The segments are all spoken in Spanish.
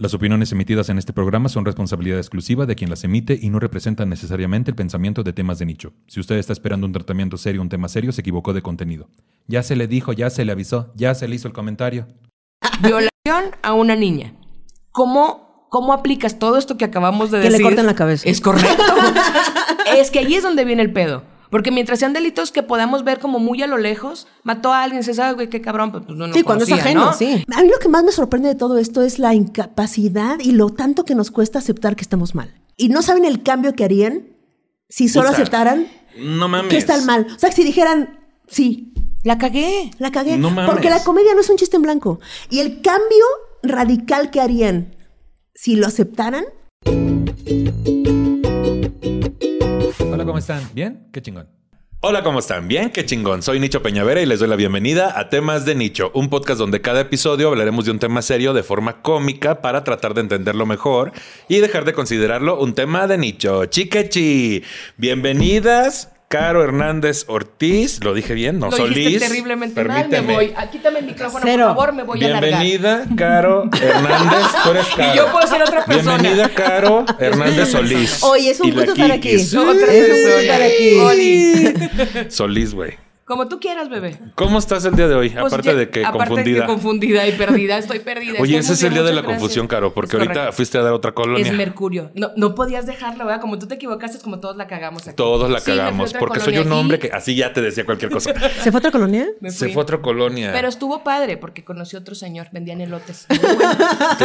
Las opiniones emitidas en este programa son responsabilidad exclusiva de quien las emite y no representan necesariamente el pensamiento de temas de nicho. Si usted está esperando un tratamiento serio, un tema serio, se equivocó de contenido. Ya se le dijo, ya se le avisó, ya se le hizo el comentario. Violación a una niña. ¿Cómo, cómo aplicas todo esto que acabamos de Que le decir? corten la cabeza. Es correcto. es que ahí es donde viene el pedo. Porque mientras sean delitos que podamos ver como muy a lo lejos, mató a alguien, se sabe, güey, qué cabrón, pues no, no sí, cuando es ajeno, ¿no? sí. A mí lo que más me sorprende de todo esto es la incapacidad y lo tanto que nos cuesta aceptar que estamos mal. Y no saben el cambio que harían si solo Puta. aceptaran No mames. que están mal. O sea, si dijeran, sí, La cagué. la cagué. No mames. Porque la comedia no es un chiste en blanco. Y el cambio radical que harían si lo aceptaran, Hola, ¿cómo están? ¿Bien? Qué chingón. Hola, ¿cómo están? Bien, qué chingón. Soy Nicho Peñavera y les doy la bienvenida a Temas de Nicho, un podcast donde cada episodio hablaremos de un tema serio de forma cómica para tratar de entenderlo mejor y dejar de considerarlo un tema de nicho. Chiquechi, bienvenidas. Caro Hernández Ortiz, lo dije bien, no Lo Solís. terriblemente mal, me Permíteme. voy. Ah, Quítame el micrófono, Cero. por favor, me voy a largar. Bienvenida, Caro Hernández. Tú eres Caro. Y yo puedo ser otra persona. Bienvenida, Caro Hernández Solís. Oye, es un gusto estar aquí. Otra Es un persona. gusto estar aquí. Oli. Solís, güey. Como tú quieras, bebé. ¿Cómo estás el día de hoy? Pues aparte ya- de que aparte confundida. de que confundida y perdida, estoy perdida. Oye, Estoy ese es el día de la confusión. Caro, porque Es ahorita correcto. fuiste a dar otra colonia. Es Mercurio. No, no podías dejarlo, ¿verdad? Como tú te equivocaste, es como todos la cagamos aquí. Todos la cagamos, porque soy un hombre y que así ya te decía cualquier cosa. ¿se fue a otra colonia? Se fue a otra colonia. Pero estuvo padre porque conocí a otro señor, vendían elotes. Te-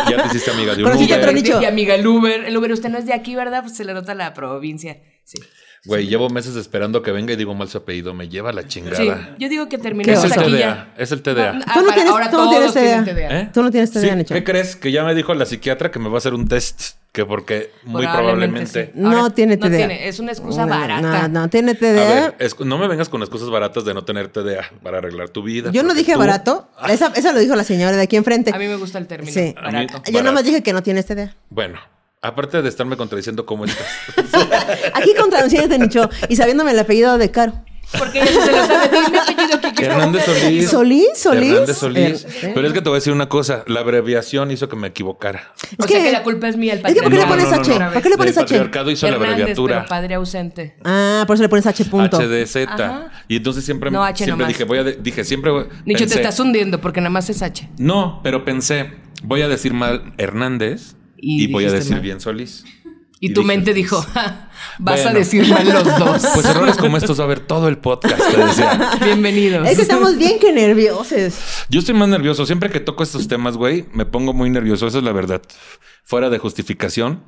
ya te hiciste amiga de un Uber. Mi amiga el Uber. El Uber, usted no es de aquí, ¿verdad? Pues se le nota la provincia. Sí. Güey, llevo meses esperando que venga y digo mal su apellido. Me lleva la chingada. Sí, yo digo que ¿Qué terminemos es el aquí TDA? ya. Es el TDA. No, Tú no ah, tienes- ahora tú no todos tienes tienen TDA. TDA. ¿Eh? Tú no tienes TDA. ¿Qué crees? Que ya me dijo la psiquiatra que me va a hacer un test. Que porque muy probablemente. sí. No Ahora, tiene no TDA. tiene, es una excusa No, barata. No, no, tiene A TDA. ver, es- no me vengas con excusas baratas de no tener TDA para arreglar tu vida. Yo no dije tú- barato. Esa, esa lo dijo la señora de aquí enfrente. A mí me gusta el término Sí. A mí- barato. Yo nomás dije que no tienes TDA. Bueno, aparte de estarme contradiciendo cómo estás. Aquí contradiciéndote, Nicho, y sabiéndome el apellido de Caro. Porque ella se lo sabe. Dime apellido que que- Hernández Solís. ¿Solís? ¿Solís? Hernández Solís. Er-. Pero es que te voy a decir una cosa. La abreviación hizo que me equivocara. O Es sea que- la culpa es mía, el es que ¿por qué le pones H? Otra ¿Por qué le pones El H? patriarcado hizo la Hernández, abreviatura. pero padre ausente. Ah, por eso le pones H punto. HDZ. Ajá. Y entonces siempre, No, H siempre nomás. dije, voy a de- dije, siempre Nicho, pensé, te estás hundiendo porque nada más es H. No, pero pensé, voy a decir mal Hernández Y y, voy a decir mal. bien Solís. Y, tu dije, mente dijo, "Ja, vas a decir mal los dos. Pues errores como estos va a haber todo el podcast, te. Bienvenidos. Es que estamos bien que nerviosos. Yo estoy más nervioso. Siempre que toco estos temas, güey, me pongo muy nervioso. Esa es la verdad. Fuera de justificación.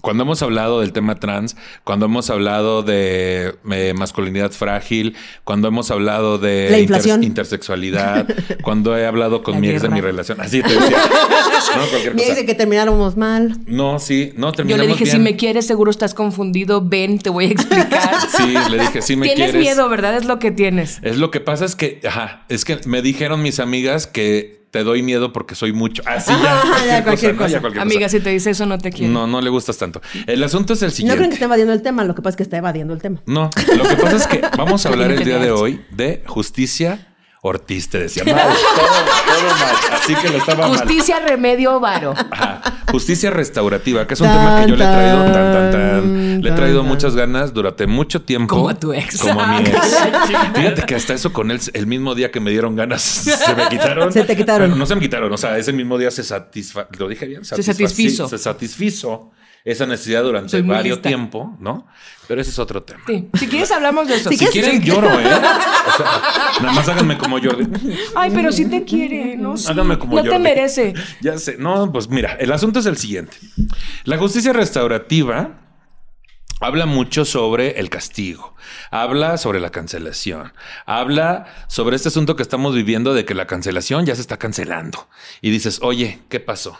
Cuando hemos hablado del tema trans, cuando hemos hablado de eh, masculinidad frágil, cuando hemos hablado de La inflación. intersexualidad, cuando he hablado con La mi ex de mi relación. Así te decía. no, cualquier Me cosa. dice que termináramos mal. No, sí, no, Yo terminamos le dije, bien. si me quieres, seguro estás confundido. Ven, te voy a explicar. Sí, le dije, sí me tienes quieres. miedo, ¿verdad? Es lo que tienes. Es lo que pasa es que, ajá, es que me dijeron mis amigas que te doy miedo porque soy mucho. Así ya, Ah, ya, cualquier ¿no? cosa. Ya cualquier Amiga, cosa. si te dice eso, no te quiero. No, no le gustas tanto. El asunto es el No siguiente. creen que esté evadiendo el tema, lo que pasa es que está evadiendo el tema. No, lo que pasa es que vamos a hablar el día de hoy de justicia Ortiz, te decía. Mal, todo, todo mal. Así que lo estaba mal. Justicia, remedio, varo. Ajá. Justicia restaurativa, que es un Tan, tema que yo le he traído tan, tan, tan. Le he traído tan, muchas ganas durante mucho tiempo. Como a tu ex. Como a mi ex. Fíjate que hasta eso con él, el mismo día que me dieron ganas, se me quitaron. Se te quitaron. No se me quitaron, o sea, ese mismo día se satisfa... ¿Lo dije bien? Se satisfizo. sí, Se satisfizo esa necesidad durante varios tiempo, ¿no? Pero ese es otro tema. Sí. Si quieres, hablamos de eso. Si Si quieres- quieren, lloro, ¿eh? O sea, nada más háganme como Jordi. Ay, pero sí te quiere, ¿no? Sí. Háganme como no te Jordi. merece. Ya sé. No, pues mira, el asunto es el siguiente. La justicia restaurativa habla mucho sobre el castigo, habla sobre la cancelación, habla sobre este asunto que estamos viviendo de que la cancelación ya se está cancelando. Y dices, oye, ¿qué pasó?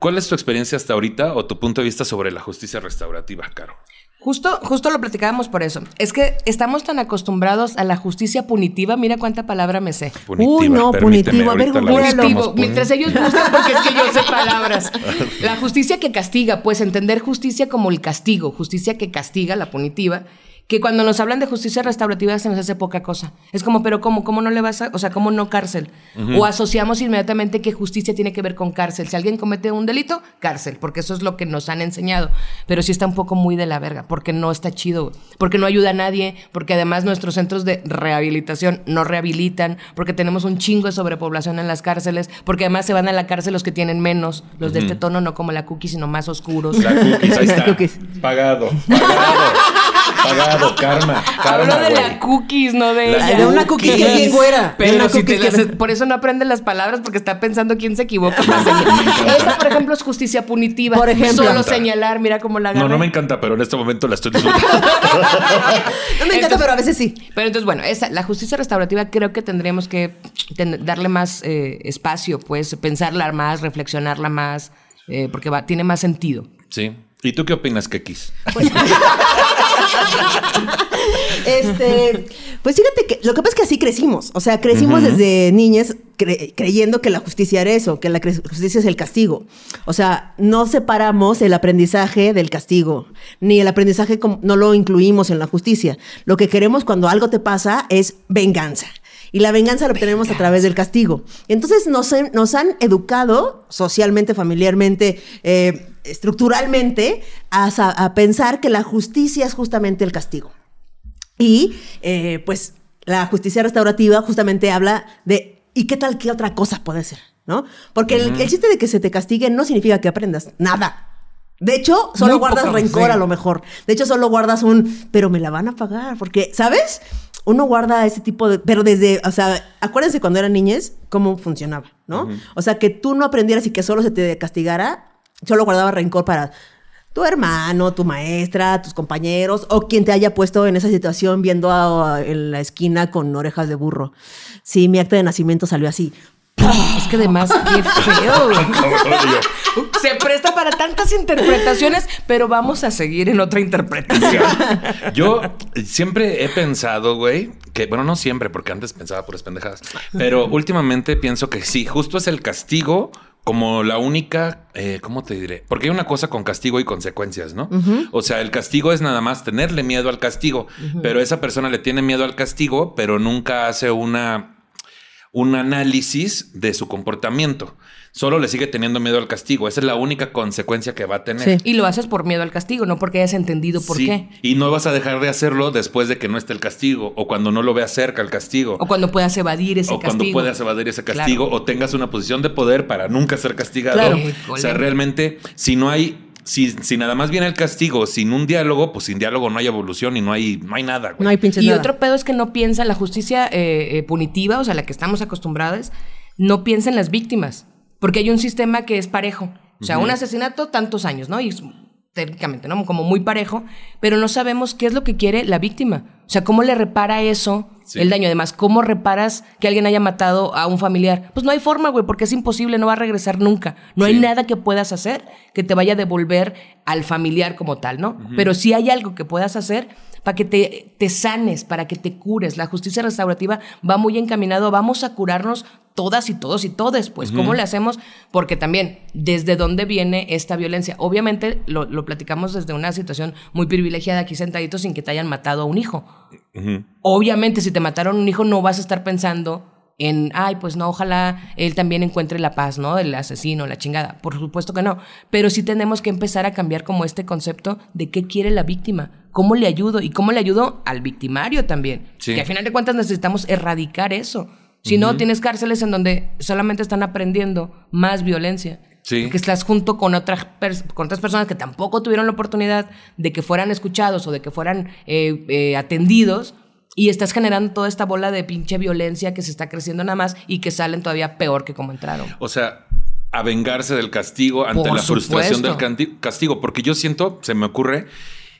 ¿Cuál es tu experiencia hasta ahorita o tu punto de vista sobre la justicia restaurativa, Caro? Justo, justo lo platicábamos por eso. Es que estamos tan acostumbrados a la justicia punitiva. Mira cuánta palabra me sé. Uy, no, punitivo. A ver. Punitivo. Mientras ellos buscan, porque es que yo sé palabras. La justicia que castiga, pues entender justicia como el castigo, justicia que castiga, la punitiva, que cuando nos hablan de justicia restaurativa se nos hace poca cosa. Es como, pero ¿cómo? ¿Cómo no le vas a...? O sea, ¿cómo no cárcel? O asociamos inmediatamente que justicia tiene que ver con cárcel. Si alguien comete un delito, cárcel, porque eso es lo que nos han enseñado. Pero sí está un poco muy de la verga, porque no está chido, porque no ayuda a nadie, porque además nuestros centros de rehabilitación no rehabilitan, porque tenemos un chingo de sobrepoblación en las cárceles, porque además se van a la cárcel los que tienen menos, los de este tono, no como la cookie, sino más oscuros. La cookies, ahí está. Cookies. Pagado. Pagado. Pagado, karma. Hablo karma, de güey. la cookies, no de La- ella. de una cookie que bien güera. Pero una si te las- por eso no aprende las palabras porque está pensando quién se equivoca. Esa, por ejemplo, es justicia punitiva. Por ejemplo. Solo señalar, mira cómo la No, no agarré. me encanta, pero en este momento la estoy disfrutando. No me encanta, Entonces- pero a veces sí. Pero entonces, bueno, esa, la justicia restaurativa creo que tendríamos que ten- darle más eh, espacio, pues, pensarla más, reflexionarla más, eh, porque va, tiene más sentido. sí. ¿Y tú qué opinas, Kekis? Este, pues fíjate que lo que pasa es que así crecimos. O sea, crecimos desde niñas cre- creyendo que la justicia era eso, que la justicia es el castigo. O sea, no separamos el aprendizaje del castigo, ni el aprendizaje no lo incluimos en la justicia. Lo que queremos cuando algo te pasa es venganza. Y la venganza la obtenemos a través del castigo. Entonces nos, han- nos han educado socialmente, familiarmente, eh, estructuralmente, a, sa- a pensar que la justicia es justamente el castigo. Y eh, pues la justicia restaurativa justamente habla de ¿y qué tal qué otra cosa puede ser? ¿No? Porque el, el chiste de que se te castigue no significa que aprendas nada. De hecho, solo Muy guardas poco, rencor sí. a lo mejor. De hecho, solo guardas un, pero me la van a pagar. Porque, ¿sabes? Uno guarda ese tipo de. Pero desde. O sea, acuérdense cuando eran niñes, cómo funcionaba, ¿no? O sea, que tú no aprendieras y que solo se te castigara, solo guardaba rencor para tu hermano, tu maestra, tus compañeros o quien te haya puesto en esa situación viendo a- en la esquina con orejas de burro. Sí, mi acta de nacimiento salió así. Es que además, qué feo. güey. Se presta para tantas interpretaciones, pero vamos a seguir en otra interpretación. Yo siempre he pensado, güey, que, bueno, no siempre, porque antes pensaba puras pendejadas, pero últimamente pienso que sí, justo es el castigo como la única, eh, ¿cómo te diré? Porque hay una cosa con castigo y consecuencias, ¿no? O sea, el castigo es nada más tenerle miedo al castigo, pero esa persona le tiene miedo al castigo, pero nunca hace una un análisis de su comportamiento. Solo le sigue teniendo miedo al castigo. Esa es la única consecuencia que va a tener. Sí. Y lo haces por miedo al castigo, no porque hayas entendido por Sí, qué. Y no vas a dejar de hacerlo después de que no esté el castigo o cuando no lo veas cerca el castigo. O cuando puedas evadir ese o cuando castigo. puedas evadir ese castigo Claro. o tengas una posición de poder para nunca ser castigado. Claro. O sea, realmente, si no hay, si, si nada más viene el castigo sin un diálogo, pues sin diálogo no hay evolución y no hay, no hay nada. güey. No hay pinches Y nada. otro pedo es que no piensa la justicia eh, eh, punitiva, o sea, la que estamos acostumbrados, no piensa en las víctimas. Porque hay un sistema que es parejo. O sea, un asesinato, tantos años, ¿no? Y es técnicamente, ¿no? Como muy parejo, pero no sabemos qué es lo que quiere la víctima. O sea, cómo le repara eso Sí. el daño. Además, ¿cómo reparas que alguien haya matado a un familiar? Pues no hay forma, güey, porque es imposible, no va a regresar nunca. No hay nada que puedas hacer que te vaya a devolver al familiar como tal, ¿no? Pero sí hay algo que puedas hacer para que te, te sanes, para que te cures. La justicia restaurativa va muy encaminado, vamos a curarnos todas y todos y todes, pues, ¿cómo le hacemos? Porque también, ¿desde dónde viene esta violencia? Obviamente lo, lo platicamos desde una situación muy privilegiada aquí sentaditos sin que te hayan matado a un hijo. Obviamente, si te mataron un hijo, no vas a estar pensando en, ay, pues no, ojalá él también encuentre la paz, ¿no? El asesino, la chingada. Por supuesto que no. Pero sí tenemos que empezar a cambiar como este concepto de qué quiere la víctima, cómo le ayudo y cómo le ayudo al victimario también. Sí. Que a final de cuentas necesitamos erradicar eso. Si no, tienes cárceles en donde solamente están aprendiendo más violencia. Sí. Porque estás junto con otras, pers- con otras personas que tampoco tuvieron la oportunidad de que fueran escuchados o de que fueran eh, eh, atendidos y estás generando toda esta bola de pinche violencia que se está creciendo nada más y que salen todavía peor que como entraron. O sea, a vengarse del castigo ante Por la frustración del castigo. Porque yo siento, se me ocurre,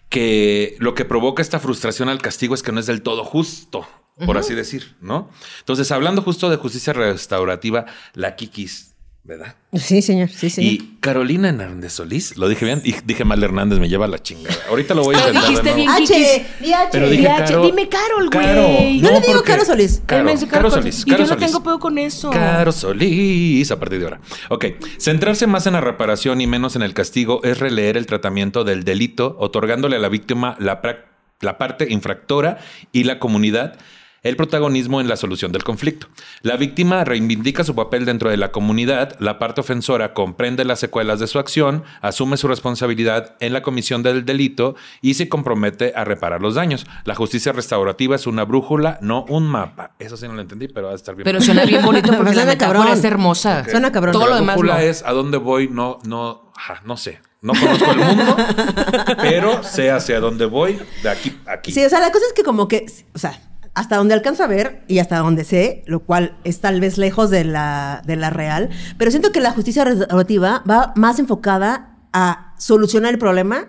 que lo que provoca esta frustración al castigo es que no es del todo justo, por así decir, ¿no? Entonces, hablando justo de justicia restaurativa, la Kikis, ¿verdad? Sí, señor, sí, señor. Y Carolina Hernández Solís, lo dije bien, y dije mal Hernández, me lleva la chingada. Ahorita lo voy a Pero intentar dijiste bien. H. Pero dije DH, Caro. dime Carol, güey. Caro. Yo le digo Caro Solís. Caro, Solís. Y Caro yo no tengo pedo con eso. Caro Solís, a partir de ahora. Ok, centrarse más en la reparación y menos en el castigo es releer el tratamiento del delito, otorgándole a la víctima la parte infractora y la comunidad el protagonismo en la solución del conflicto. La víctima reivindica su papel dentro de la comunidad, la parte ofensora comprende las secuelas de su acción, asume su responsabilidad en la comisión del delito y se compromete a reparar los daños. La justicia restaurativa es una brújula, no un mapa. Eso sí no lo entendí, pero va a estar bien. Pero suena bien bonito porque la Suena metáfora cabrón. es hermosa. Suena cabrón. Todo la lo demás brújula no. es a dónde voy, no, no, ajá, no sé. No conozco el mundo, pero sé hacia dónde voy de aquí a aquí. Sí, o sea, la cosa es que como que, o sea, hasta donde alcanzo a ver y hasta donde sé, lo cual es tal vez lejos de la, de la real, pero siento que la justicia restaurativa va más enfocada a solucionar el problema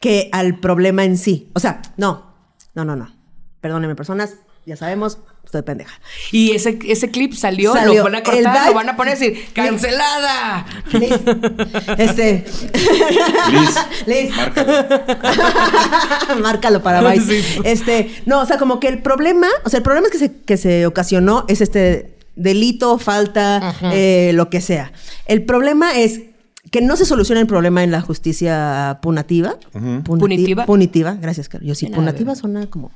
que al problema en sí. O sea, no, no, no, no. Perdónenme, personas, ya sabemos, estoy pendeja. Y ese, ese clip salió, Salió. lo van a El cortar, Vibe- lo van a poner así, ¡cancelada! Liz, este, Liz, Liz, márcalo. Márcalo para Vice. Este, no, o sea, como que el problema, o sea, el problema es que se, que se ocasionó es este delito, falta, eh, lo que sea. El problema es que no se soluciona el problema en la justicia punativa. Punati- Punitiva. Punitiva, gracias, Caro. Yo sí, punativa suena como...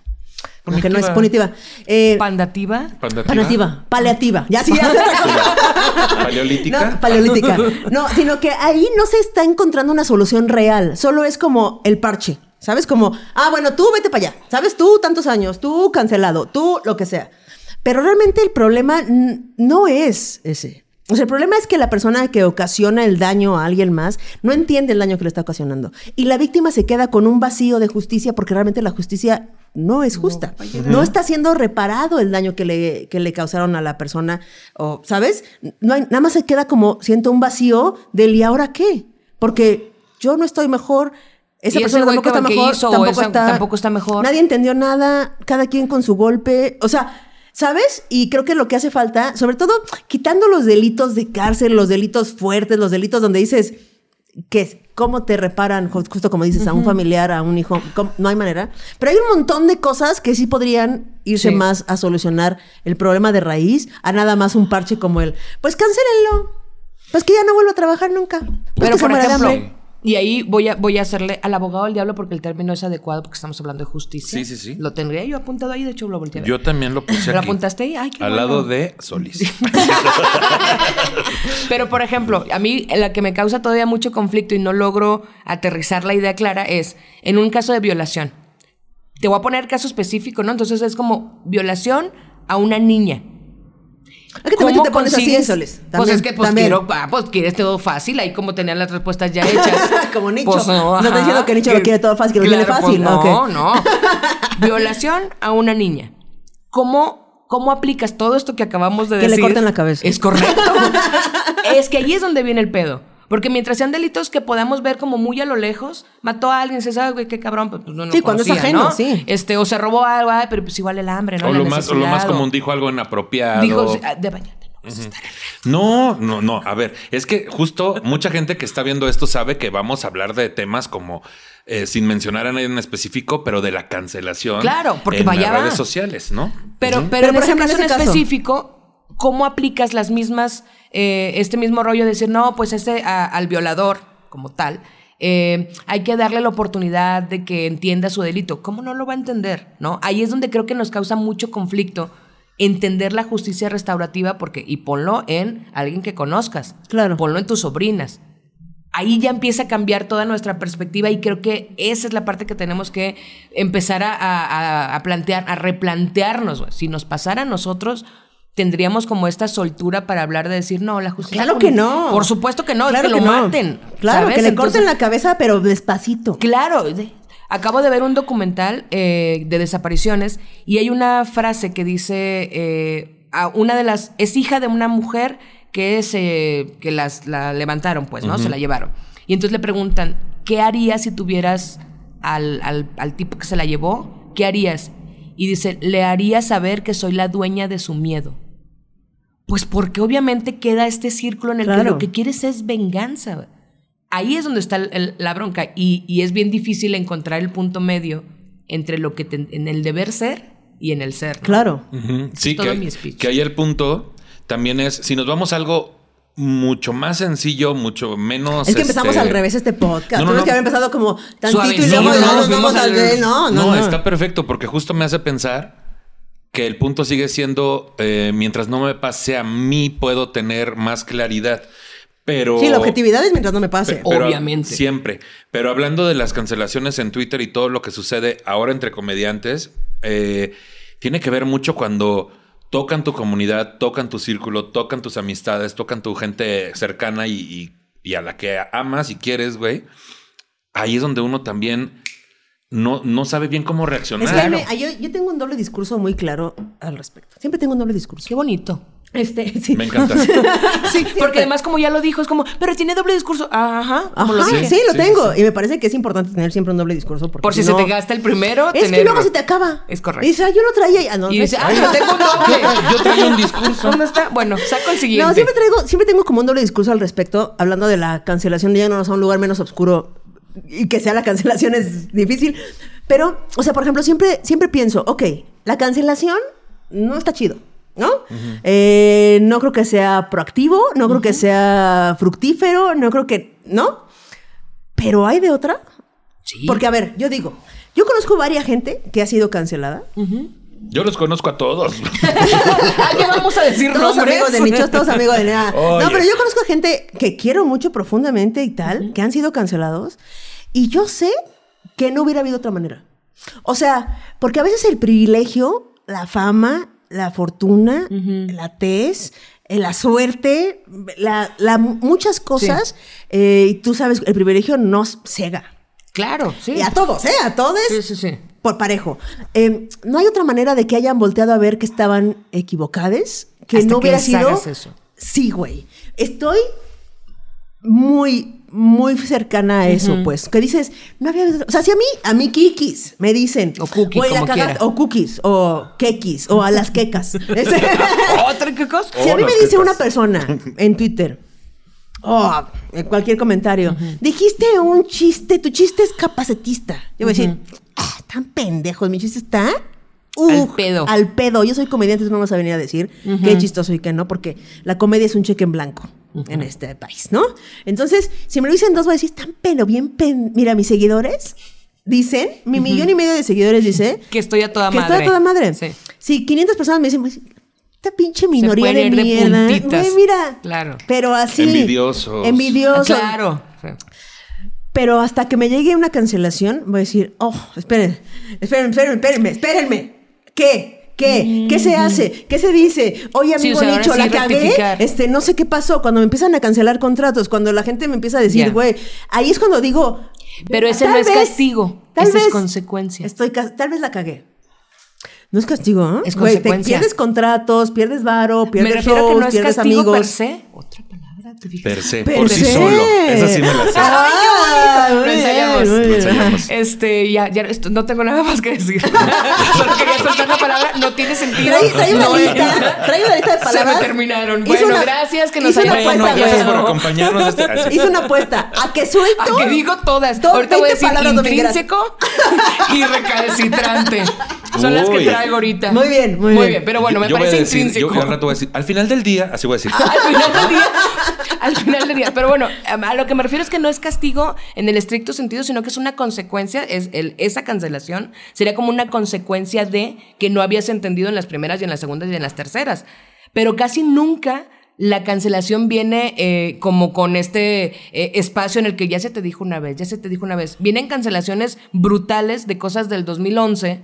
Como que no es Punitiva. Eh, Pandativa. Pandativa. paliativa. Paliativa. Ya sí, ya. Paleolítica. No, paleolítica. No, sino que ahí no se está encontrando una solución real. Solo es como el parche. ¿Sabes? Como, ah, bueno, tú vete para allá. ¿Sabes? Tú tantos años, tú cancelado, tú lo que sea. Pero realmente el problema no es ese. O sea, el problema es que la persona que ocasiona el daño a alguien más no entiende el daño que le está ocasionando. Y la víctima se queda con un vacío de justicia porque realmente la justicia no es justa. No, está siendo reparado el daño que le, que le causaron a la persona. O, ¿Sabes? No hay, nada más se queda como, siento un vacío del ¿y ahora qué? Porque yo no estoy mejor. Esa persona tampoco está mejor. hizo, o tampoco, esa está, tampoco está mejor. Nadie entendió nada. Cada quien con su golpe. O sea, ¿sabes? Y creo que lo que hace falta, sobre todo quitando los delitos de cárcel, los delitos fuertes, los delitos donde dices que cómo te reparan, ju- justo como dices, a un familiar, a un hijo, ¿Cómo? no hay manera. Pero hay un montón de cosas que sí podrían irse Sí. más a solucionar el problema de raíz, a nada más un parche como el, pues cancélenlo. Pues que ya no vuelvo a trabajar nunca. Pues Pero por ejemplo. Y ahí voy a, voy a hacerle al abogado del diablo porque el término es adecuado porque estamos hablando de justicia. Sí, sí, sí. Lo tendría yo apuntado ahí, de hecho lo volteé. Yo también lo puse ¿Lo aquí. apuntaste ahí? Ay, qué Al bueno. lado de Solís. Pero, por ejemplo, a mí la que me causa todavía mucho conflicto y no logro aterrizar la idea clara es en un caso de violación. Te voy a poner caso específico, ¿no? Entonces es como violación a una niña. Que también tú te pones así, Soles. Pues es que pues también. quiero, ah, pues quieres todo fácil, ahí como tener las respuestas ya hechas. Como Nicho. Pues, No estoy ajá, diciendo que Nicho lo quiere todo fácil, que lo quiere pues, fácil, no, ok. no. Violación a una niña. ¿Cómo, ¿Cómo aplicas todo esto que acabamos de Que le decir? corten la cabeza. Es correcto. es que ahí es donde viene el pedo. Porque mientras sean delitos que podamos ver como muy a lo lejos, mató a alguien, se sabe, güey, qué cabrón, pues no, no Sí, cuando es ajeno, ¿no? sí. Este, o se robó algo, ay, pero pues igual el hambre, ¿no? o, La lo más, o lo más necesidad, o- común, dijo algo inapropiado. Dijo, ah, de bañarte, no vas a estar No, no, no. A ver, es que justo mucha gente que está viendo esto sabe que vamos a hablar de temas como, eh, sin mencionar a nadie en específico, pero de la cancelación. Claro, porque en vaya las va. redes sociales, ¿no? Pero, pero, Pero, en por ese ejemplo, en caso en ese caso. específico, ¿cómo aplicas las mismas, eh, este mismo rollo de decir, no, pues ese a- al violador como tal, eh, hay que darle la oportunidad de que entienda su delito? ¿Cómo no lo va a entender? ¿No? Ahí es donde creo que nos causa mucho conflicto entender la justicia restaurativa porque y ponlo en alguien que conozcas. Claro. Ponlo en tus sobrinas. Ahí ya empieza a cambiar toda nuestra perspectiva y creo que esa es la parte que tenemos que empezar a, a- a plantear, a replantearnos. Si nos pasara a nosotros, tendríamos como esta soltura para hablar de decir, no, la justicia. Claro que punitiva". no. Por supuesto que no, Claro es que, lo no. maten. Claro, ¿sabes? que le Entonces- corten la cabeza, pero despacito. Claro. Acabo de ver un documental eh, de desapariciones y hay una frase que dice, eh, a una de las, es hija de una mujer que, se, que las, la levantaron, pues, ¿no? Se la llevaron. Y entonces le preguntan, ¿qué harías si tuvieras al, al, al tipo que se la llevó? ¿Qué harías? Y dice, le haría saber que soy la dueña de su miedo. Pues porque obviamente queda este círculo en el que lo que quieres es venganza. Ahí es donde está el- el- la bronca y, y es bien difícil encontrar el punto medio entre lo que te- en el deber ser y en el ser. ¿no? Claro. Sí, todo que, mi speech. que ahí el punto también es, si nos vamos a algo mucho más sencillo, mucho menos. Es que empezamos este, al revés este podcast. No, no, no. que haber empezado como tantito y luego no, no, nos nos fuimos vamos al al- revés. No, no, No, no. está perfecto porque justo me hace pensar que el punto sigue siendo eh, mientras no me pase a mí puedo tener más claridad. Pero Sí, la objetividad es mientras no me pase. Pero Obviamente. Siempre. Pero hablando de las cancelaciones en Twitter y todo lo que sucede ahora entre comediantes, eh, tiene que ver mucho cuando tocan tu comunidad, tocan tu círculo, tocan tus amistades, tocan tu gente cercana y, y- y a la que amas y quieres, güey. Ahí es donde uno también no, no sabe bien cómo Es reaccionar. que me- yo, yo tengo un doble discurso muy claro al respecto. Siempre tengo un doble discurso. Qué bonito. Este, sí. Me encanta. Sí, porque además como ya lo dijo, es como, pero tiene doble discurso. Ajá, lo sí, lo Sí, tengo. sí, Y me parece que es importante tener siempre un doble discurso. Porque Por si no- se te gasta el primero, Es que luego se te acaba. Es correcto. Y dice, ah, yo lo traía. y- Ah, no, Y dice, es- ah, yo tengo un doble. Yo traigo un discurso. ¿Dónde está? Bueno, saco el siguiente. No, siempre traigo, siempre tengo como un doble discurso al respecto, hablando de la cancelación de yéndonos a un lugar menos oscuro y que sea la cancelación es difícil. Pero, o sea, por ejemplo, siempre, siempre pienso, ok, la cancelación no está chido, ¿no? Eh, no creo que sea proactivo, no creo que sea fructífero, no creo que, ¿no? Pero hay de otra. Sí. Porque, a ver, yo digo, yo conozco varias gente que ha sido cancelada. Yo los conozco a todos. Ah, ya vamos a decir Todos nombres. amigos de nichos, todos amigos de nada. Oye. No, pero yo conozco gente que quiero mucho profundamente y tal, que han sido cancelados. Y yo sé que no hubiera habido otra manera. O sea, porque a veces el privilegio, la fama, la fortuna, la tez, eh, la suerte, la, la- muchas cosas, eh, y tú sabes, el privilegio nos cega. Claro, sí. Y a todos, ¿eh? A todos. Sí, sí, sí. Por parejo. Eh, no hay otra manera de que hayan volteado a ver que estaban equivocadas, que Hasta no que hubiera les sido. hagas eso. Sí, güey. Estoy muy, muy cercana a eso, pues. Que dices, no había. O sea, si a mí, a mí Kikis me dicen. O cookie, "Güey, la como cagaste", quiera. O cookies, o kekis, o a las quecas. ¿Otra qué cosa? si a mí me dice quecas. una persona en Twitter, o en cualquier comentario, dijiste un chiste, tu chiste es capacitista. Yo voy a decir, "Ah, tan pendejos, mi chiste está. Al pedo. Al pedo. Yo soy comediante, tú no a venir a decir qué chistoso y qué no, porque la comedia es un cheque en blanco en este país, ¿no? Entonces, si me lo dicen dos, voy a decir, tan pero bien pen... Mira, mis seguidores dicen, mi millón y medio de seguidores dice Que estoy a toda que madre. está a toda madre. Sí. Si 500 personas me dicen, pues, esta pinche minoría de mierda. puntitas. mira. Claro. Pero así. Envidiosos. Envidiosos. Claro. Sí. Pero hasta que me llegue una cancelación, voy a decir, oh, esperen, esperen, esperen, espérenme, espérenme. ¿Qué? ¿Qué? ¿Qué se hace? ¿Qué se dice? Oye, Sí, amigo o sea, ahora Nicho, sí la cagué. Este, no sé qué pasó. Cuando me empiezan a cancelar contratos, cuando la gente me empieza a decir, güey, ahí es cuando digo. Pero ese tal no es vez- castigo, tal ese es vez consecuencia. Estoy, tal vez la cagué. No es castigo, ¿eh? Es Güey, te consecuencia. pierdes contratos, pierdes varo, pierdes Me refiero a que shows, no es pierdes castigo amigos. per se. Otra palabra, ¿te fijas? Per se, Per por sí se. solo. Esa sí me la sé. Ah, Ay, qué bonito. muy Lo bien, ensayamos. muy bien. Lo ensayamos. Este, ya, ya esto- no tengo nada más que decir. Solo quería soltar la palabra, no tiene sentido. Trae, trae una No lista, trae una lista de Se palabras. me terminaron. Hizo Bueno, una- gracias que nos hayan gracias por acompañarnos. Este, así. Hizo una apuesta. ¿A que suelto? A que digo todas. Todo- ahorita voy a 20 decir intrínseco y recalcitrante. Son las que traigo ahorita. Muy bien, muy bien. Pero bueno, me Yo voy a parece decir- intrínseco. Yo al rato voy a decir, al final del día, así voy a decir. al final del día. Al final del día. Pero bueno, a lo que me refiero es que no es castigo en el estricto sentido, sino que es una consecuencia. Es el, esa cancelación sería como una consecuencia de que no habías entendido en las primeras y en las segundas y en las terceras. Pero casi nunca la cancelación viene eh, como con este eh, espacio en el que ya se te dijo una vez, ya se te dijo una vez. Vienen cancelaciones brutales de cosas del 2011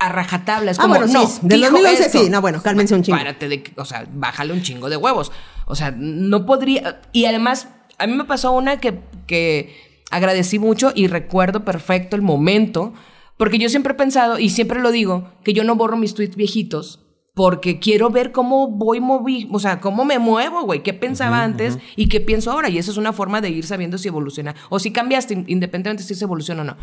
a rajatabla. Es Ah, como, bueno, sí, no, del dijo 2011 esto. sí. No, bueno, cálmense un chingo. Párate de, o sea, bájale un chingo de huevos. O sea, no podría. Y además, a mí me pasó una que, que agradecí mucho y recuerdo perfecto el momento, porque yo siempre he pensado, y siempre lo digo, que yo no borro mis tweets viejitos. Porque quiero ver cómo voy moví, o sea, cómo me muevo, güey, qué pensaba antes y qué pienso ahora. Y eso es una forma de ir sabiendo si evoluciona. O si cambiaste, independientemente si se evoluciona o no.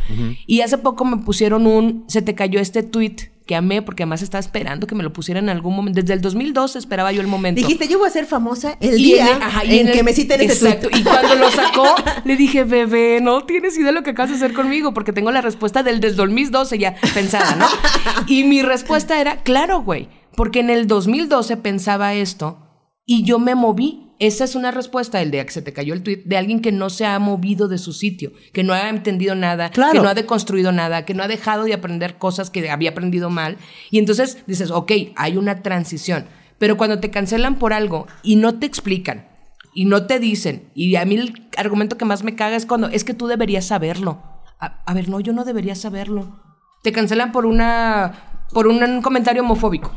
Y hace poco me pusieron un, se te cayó este tweet que amé porque además estaba esperando que me lo pusieran en algún momento. Desde el 2012 esperaba yo el momento. Dijiste, yo voy a ser famosa el Y día en el- ajá, y en, en que el- me citen Exacto. Y cuando lo sacó, le dije, bebé, no tienes idea de lo que acabas de hacer conmigo, porque tengo la respuesta del desde 2012 ya pensada, ¿no? Y mi respuesta era, claro, güey, porque en el 2012 pensaba esto y yo me moví. Esa es una respuesta, el de que se te cayó el tweet, de alguien que no se ha movido de su sitio, que no ha entendido nada, Claro. que no ha deconstruido nada, que no ha dejado de aprender cosas que había aprendido mal. Y entonces dices, ok, hay una transición. Pero cuando te cancelan por algo y no te explican y no te dicen, y a mí el argumento que más me caga es cuando es que tú deberías saberlo. A, a ver, no, yo no debería saberlo. Te cancelan por una por un comentario homofóbico.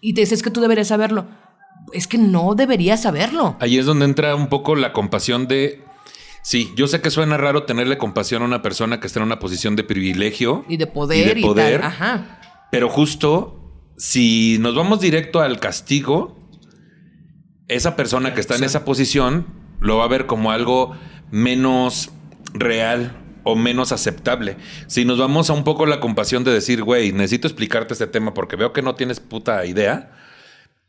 Y te dices que tú deberías saberlo. Es que no deberías saberlo. Ahí es donde entra un poco la compasión de. Sí, yo sé que suena raro tenerle compasión a una persona que está en una posición de privilegio Y de poder y, de poder, tal. Ajá. pero justo si nos vamos directo al castigo, esa persona que está en esa posición lo va a ver como algo menos real o menos aceptable. Si nos vamos a un poco la compasión de decir, güey, necesito explicarte este tema porque veo que no tienes puta idea,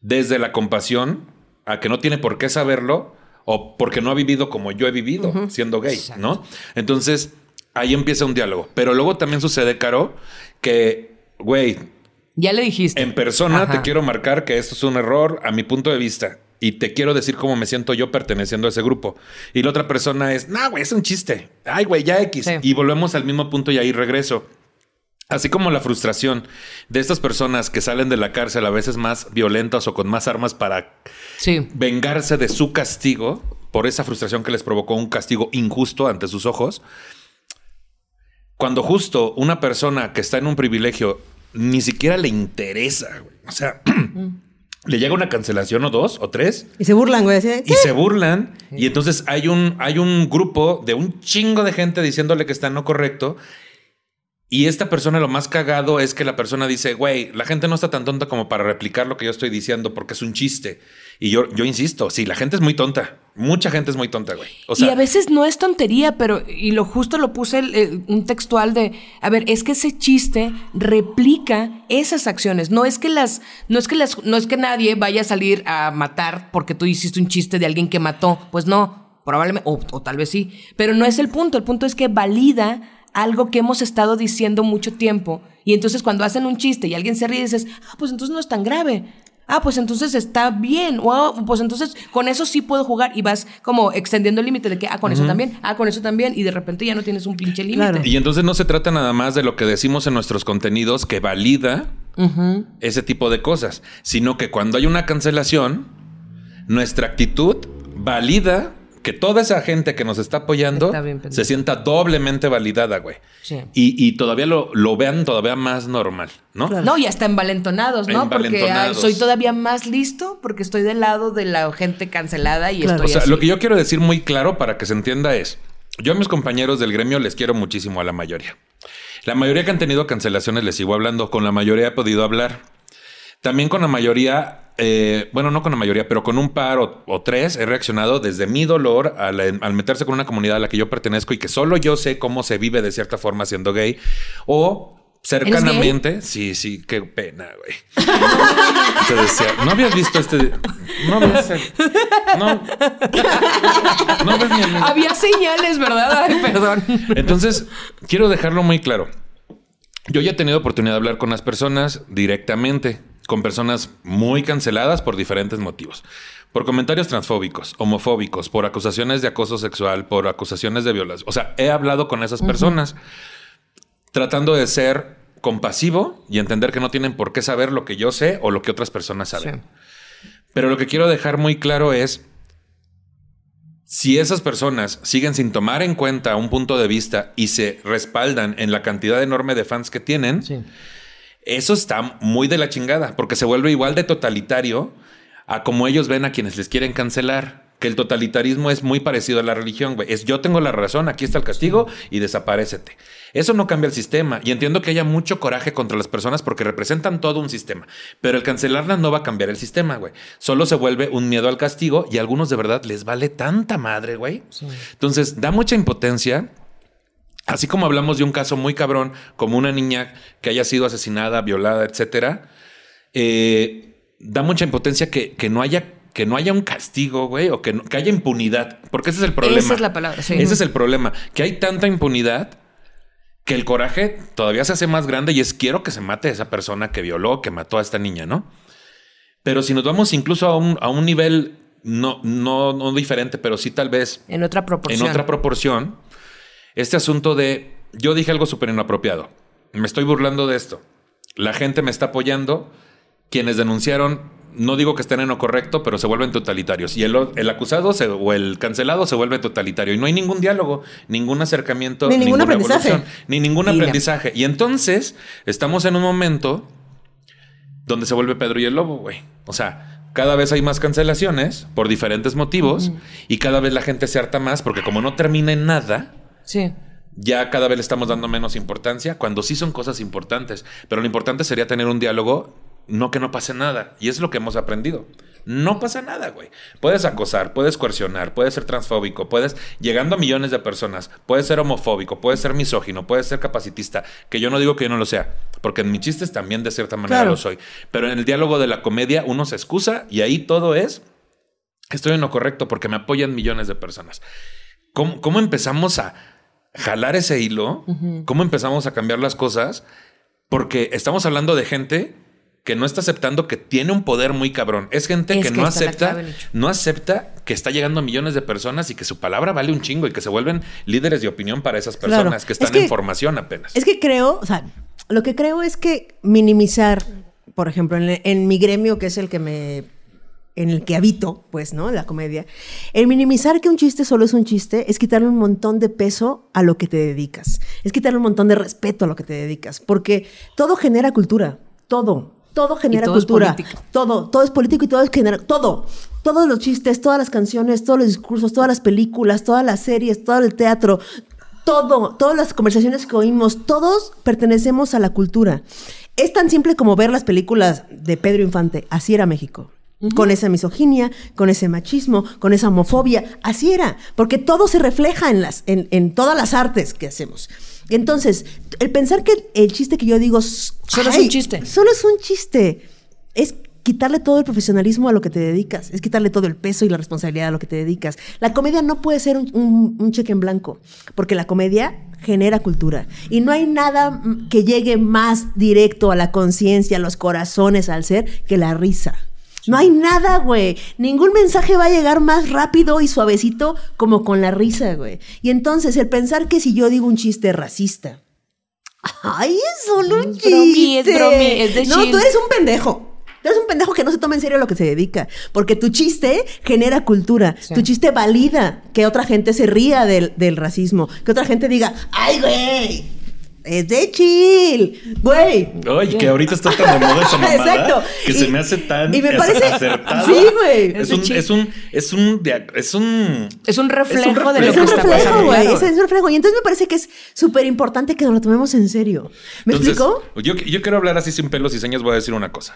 desde la compasión a que no tiene por qué saberlo o porque no ha vivido como yo he vivido siendo gay, Exacto. ¿no? Entonces, ahí empieza un diálogo. Pero luego también sucede, Caro, que, güey, Ya le dijiste. en persona Ajá. te quiero marcar que esto es un error a mi punto de vista. Y te quiero decir cómo me siento yo perteneciendo a ese grupo. Y la otra persona es, no, güey, es un chiste. Ay, güey, ya X. Sí. Y volvemos al mismo punto y ahí regreso. Así como la frustración de estas personas que salen de la cárcel a veces más violentas o con más armas para Sí. vengarse de su castigo por esa frustración que les provocó un castigo injusto ante sus ojos. Cuando justo una persona que está en un privilegio ni siquiera le interesa, güey. O sea, le llega una cancelación o dos o tres Y se burlan, güey. Y se burlan y entonces hay un hay un grupo de un chingo de gente diciéndole que está en lo correcto y esta persona lo más cagado es que la persona dice, güey, la gente no está tan tonta como para replicar lo que yo estoy diciendo porque es un chiste. Y yo, yo insisto, sí, la gente es muy tonta. Mucha gente es muy tonta, güey. O sea, y a veces no es tontería, pero, y lo justo lo puse el- el- un textual de, a ver, es que ese chiste replica esas acciones. No es que las, no es que las, no es que nadie vaya a salir a matar porque tú hiciste un chiste de alguien que mató. Pues no, probablemente, o, o tal vez sí. Pero no es el punto. El punto es que valida algo que hemos estado diciendo mucho tiempo. Y entonces cuando hacen un chiste y alguien se ríe, dices, ah, pues entonces no es tan grave. Ah, pues entonces está bien. O ah, pues entonces con eso sí puedo jugar. Y vas como extendiendo el límite de que, ah, con eso también, ah, con eso también. Y de repente ya no tienes un pinche límite. Claro. y entonces no se trata nada más de lo que decimos en nuestros contenidos que valida ese tipo de cosas, sino que cuando hay una cancelación, nuestra actitud valida que toda esa gente que nos está apoyando Está se sienta doblemente validada, güey. Sí. Y, y todavía lo, lo vean todavía más normal, ¿no? Claro. No, y hasta envalentonados, ¿no? Porque ay, soy todavía más listo porque estoy del lado de la gente cancelada y Claro. estoy O sea, así. lo que yo quiero decir muy claro para que se entienda es, yo a mis compañeros del gremio les quiero muchísimo a la mayoría. La mayoría que han tenido cancelaciones les sigo hablando, con la mayoría he podido hablar. También con la mayoría, eh, bueno, no con la mayoría, pero con un par o, o tres he reaccionado desde mi dolor al, al meterse con una comunidad a la que yo pertenezco y que solo yo sé cómo se vive de cierta forma siendo gay o cercanamente. Sí, sí, qué pena, güey. Te decía, no habías visto este. No. No. No ves amigo. Había señales, ¿verdad? Ay, perdón. Entonces, quiero dejarlo muy claro. Yo ya he tenido oportunidad de hablar con las personas directamente, con personas muy canceladas por diferentes motivos. Por comentarios transfóbicos, homofóbicos, por acusaciones de acoso sexual, por acusaciones de violación. O sea, he hablado con esas personas tratando de ser compasivo y entender que no tienen por qué saber lo que yo sé o lo que otras personas saben. Pero lo que quiero dejar muy claro es, si esas personas siguen sin tomar en cuenta un punto de vista y se respaldan en la cantidad enorme de fans que tienen, Sí. Eso está muy de la chingada, porque se vuelve igual de totalitario a como ellos ven a quienes les quieren cancelar. Que el totalitarismo es muy parecido a la religión, güey. Es yo tengo la razón, aquí está el castigo y desaparécete. Eso no cambia el sistema. Y entiendo que haya mucho coraje contra las personas porque representan todo un sistema. Pero el cancelarlas no va a cambiar el sistema, güey. Solo se vuelve un miedo al castigo y a algunos de verdad les vale tanta madre, güey. Entonces, da mucha impotencia. Así como hablamos de un caso muy cabrón, como una niña que haya sido asesinada, violada, etcétera, eh, da mucha impotencia que, que no haya que no haya un castigo, güey, o que, no- que haya impunidad, porque ese es el problema. Esa es la palabra, sí. Ese es el problema, que hay tanta impunidad que el coraje todavía se hace más grande y es quiero que se mate a esa persona que violó, que mató a esta niña, ¿no? Pero si nos vamos incluso a un, a un nivel no, no, no diferente, pero sí tal vez En otra proporción. en otra proporción, este asunto de yo dije algo súper inapropiado, me estoy burlando de esto, la gente me está apoyando, quienes denunciaron, no digo que estén en lo correcto, pero se vuelven totalitarios y el, el acusado se- o el cancelado se vuelve totalitario y no hay ningún diálogo, ningún acercamiento, Ni ningún ninguna aprendizaje. ni ningún aprendizaje. Y entonces estamos en un momento donde se vuelve Pedro y el Lobo, güey. O sea, cada vez hay más cancelaciones por diferentes motivos y cada vez la gente se harta más porque como no termina en nada, Sí. ya cada vez le estamos dando menos importancia cuando sí son cosas importantes. Pero lo importante sería tener un diálogo, no que no pase nada. Y es lo que hemos aprendido. No pasa nada, güey. Puedes acosar, puedes coercionar, puedes ser transfóbico, puedes, llegando a millones de personas, puedes ser homofóbico, puedes ser misógino, puedes ser capacitista, que yo no digo que yo no lo sea, porque en mis chistes también de cierta manera Claro. lo soy. Pero en el diálogo de la comedia uno se excusa y ahí todo es, estoy en lo correcto porque me apoyan millones de personas. ¿Cómo, cómo empezamos a jalar ese hilo? ¿Cómo empezamos a cambiar las cosas? Porque estamos hablando de gente que no está aceptando que tiene un poder muy cabrón. Es gente Es que, que no acepta, no acepta que está llegando a millones de personas y que su palabra vale un chingo y que se vuelven líderes de opinión para esas Claro. personas que Es están que- en formación apenas. Es que creo, o sea, lo que creo es que minimizar, por ejemplo, en, en mi gremio, que es el que me. En el que habito, pues, ¿no? La comedia. El minimizar que un chiste solo es un chiste es quitarle un montón de peso a lo que te dedicas. Es quitarle un montón de respeto a lo que te dedicas. Porque todo genera cultura. Todo. Todo genera todo cultura. Todo. Todo es político y todo es genera. Todo. Todos los chistes, todas las canciones, todos los discursos, todas las películas, todas las series, todo el teatro, todo, todas las conversaciones que oímos, todos pertenecemos a la cultura. Es tan simple como ver las películas de Pedro Infante. Así era México. Con esa misoginia, con ese machismo, con esa homofobia. Así era. Porque todo se refleja en, las, en, en todas las artes que hacemos. Entonces, el pensar que el chiste que yo digo... Solo es un chiste. Solo es un chiste. Es quitarle todo el profesionalismo a lo que te dedicas. Es quitarle todo el peso y la responsabilidad a lo que te dedicas. La comedia no puede ser un, un- un cheque en blanco, porque la comedia genera cultura. Y no hay nada mm, que llegue más directo a la conciencia, a los corazones, al ser, que la risa. No hay nada, güey. Ningún mensaje va a llegar más rápido y suavecito como con la risa, güey. Y entonces el pensar que si yo digo un chiste racista, ay, es solo un Es chiste. bromi, es bromi, es de No, tú eres un pendejo. Tú eres un pendejo que no se toma en serio lo que se dedica. Porque tu chiste genera cultura. Sí. Tu chiste valida que otra gente se ría del, del racismo. Que otra gente diga, ay, güey. Es de chill, güey. Ay, que ahorita está tan de moda esa mamada Exacto. que Y- se me hace tan y me parece- acertado. Sí, güey. Es un, es un, es un, es un, Es un reflejo de reflejo. lo Es que un está reflejo, pasando. güey. Es un reflejo. Y entonces me parece que es súper importante que nos lo tomemos en serio. ¿Me Entonces, explico? Yo, yo quiero hablar así sin pelos y señas, voy a decir una cosa.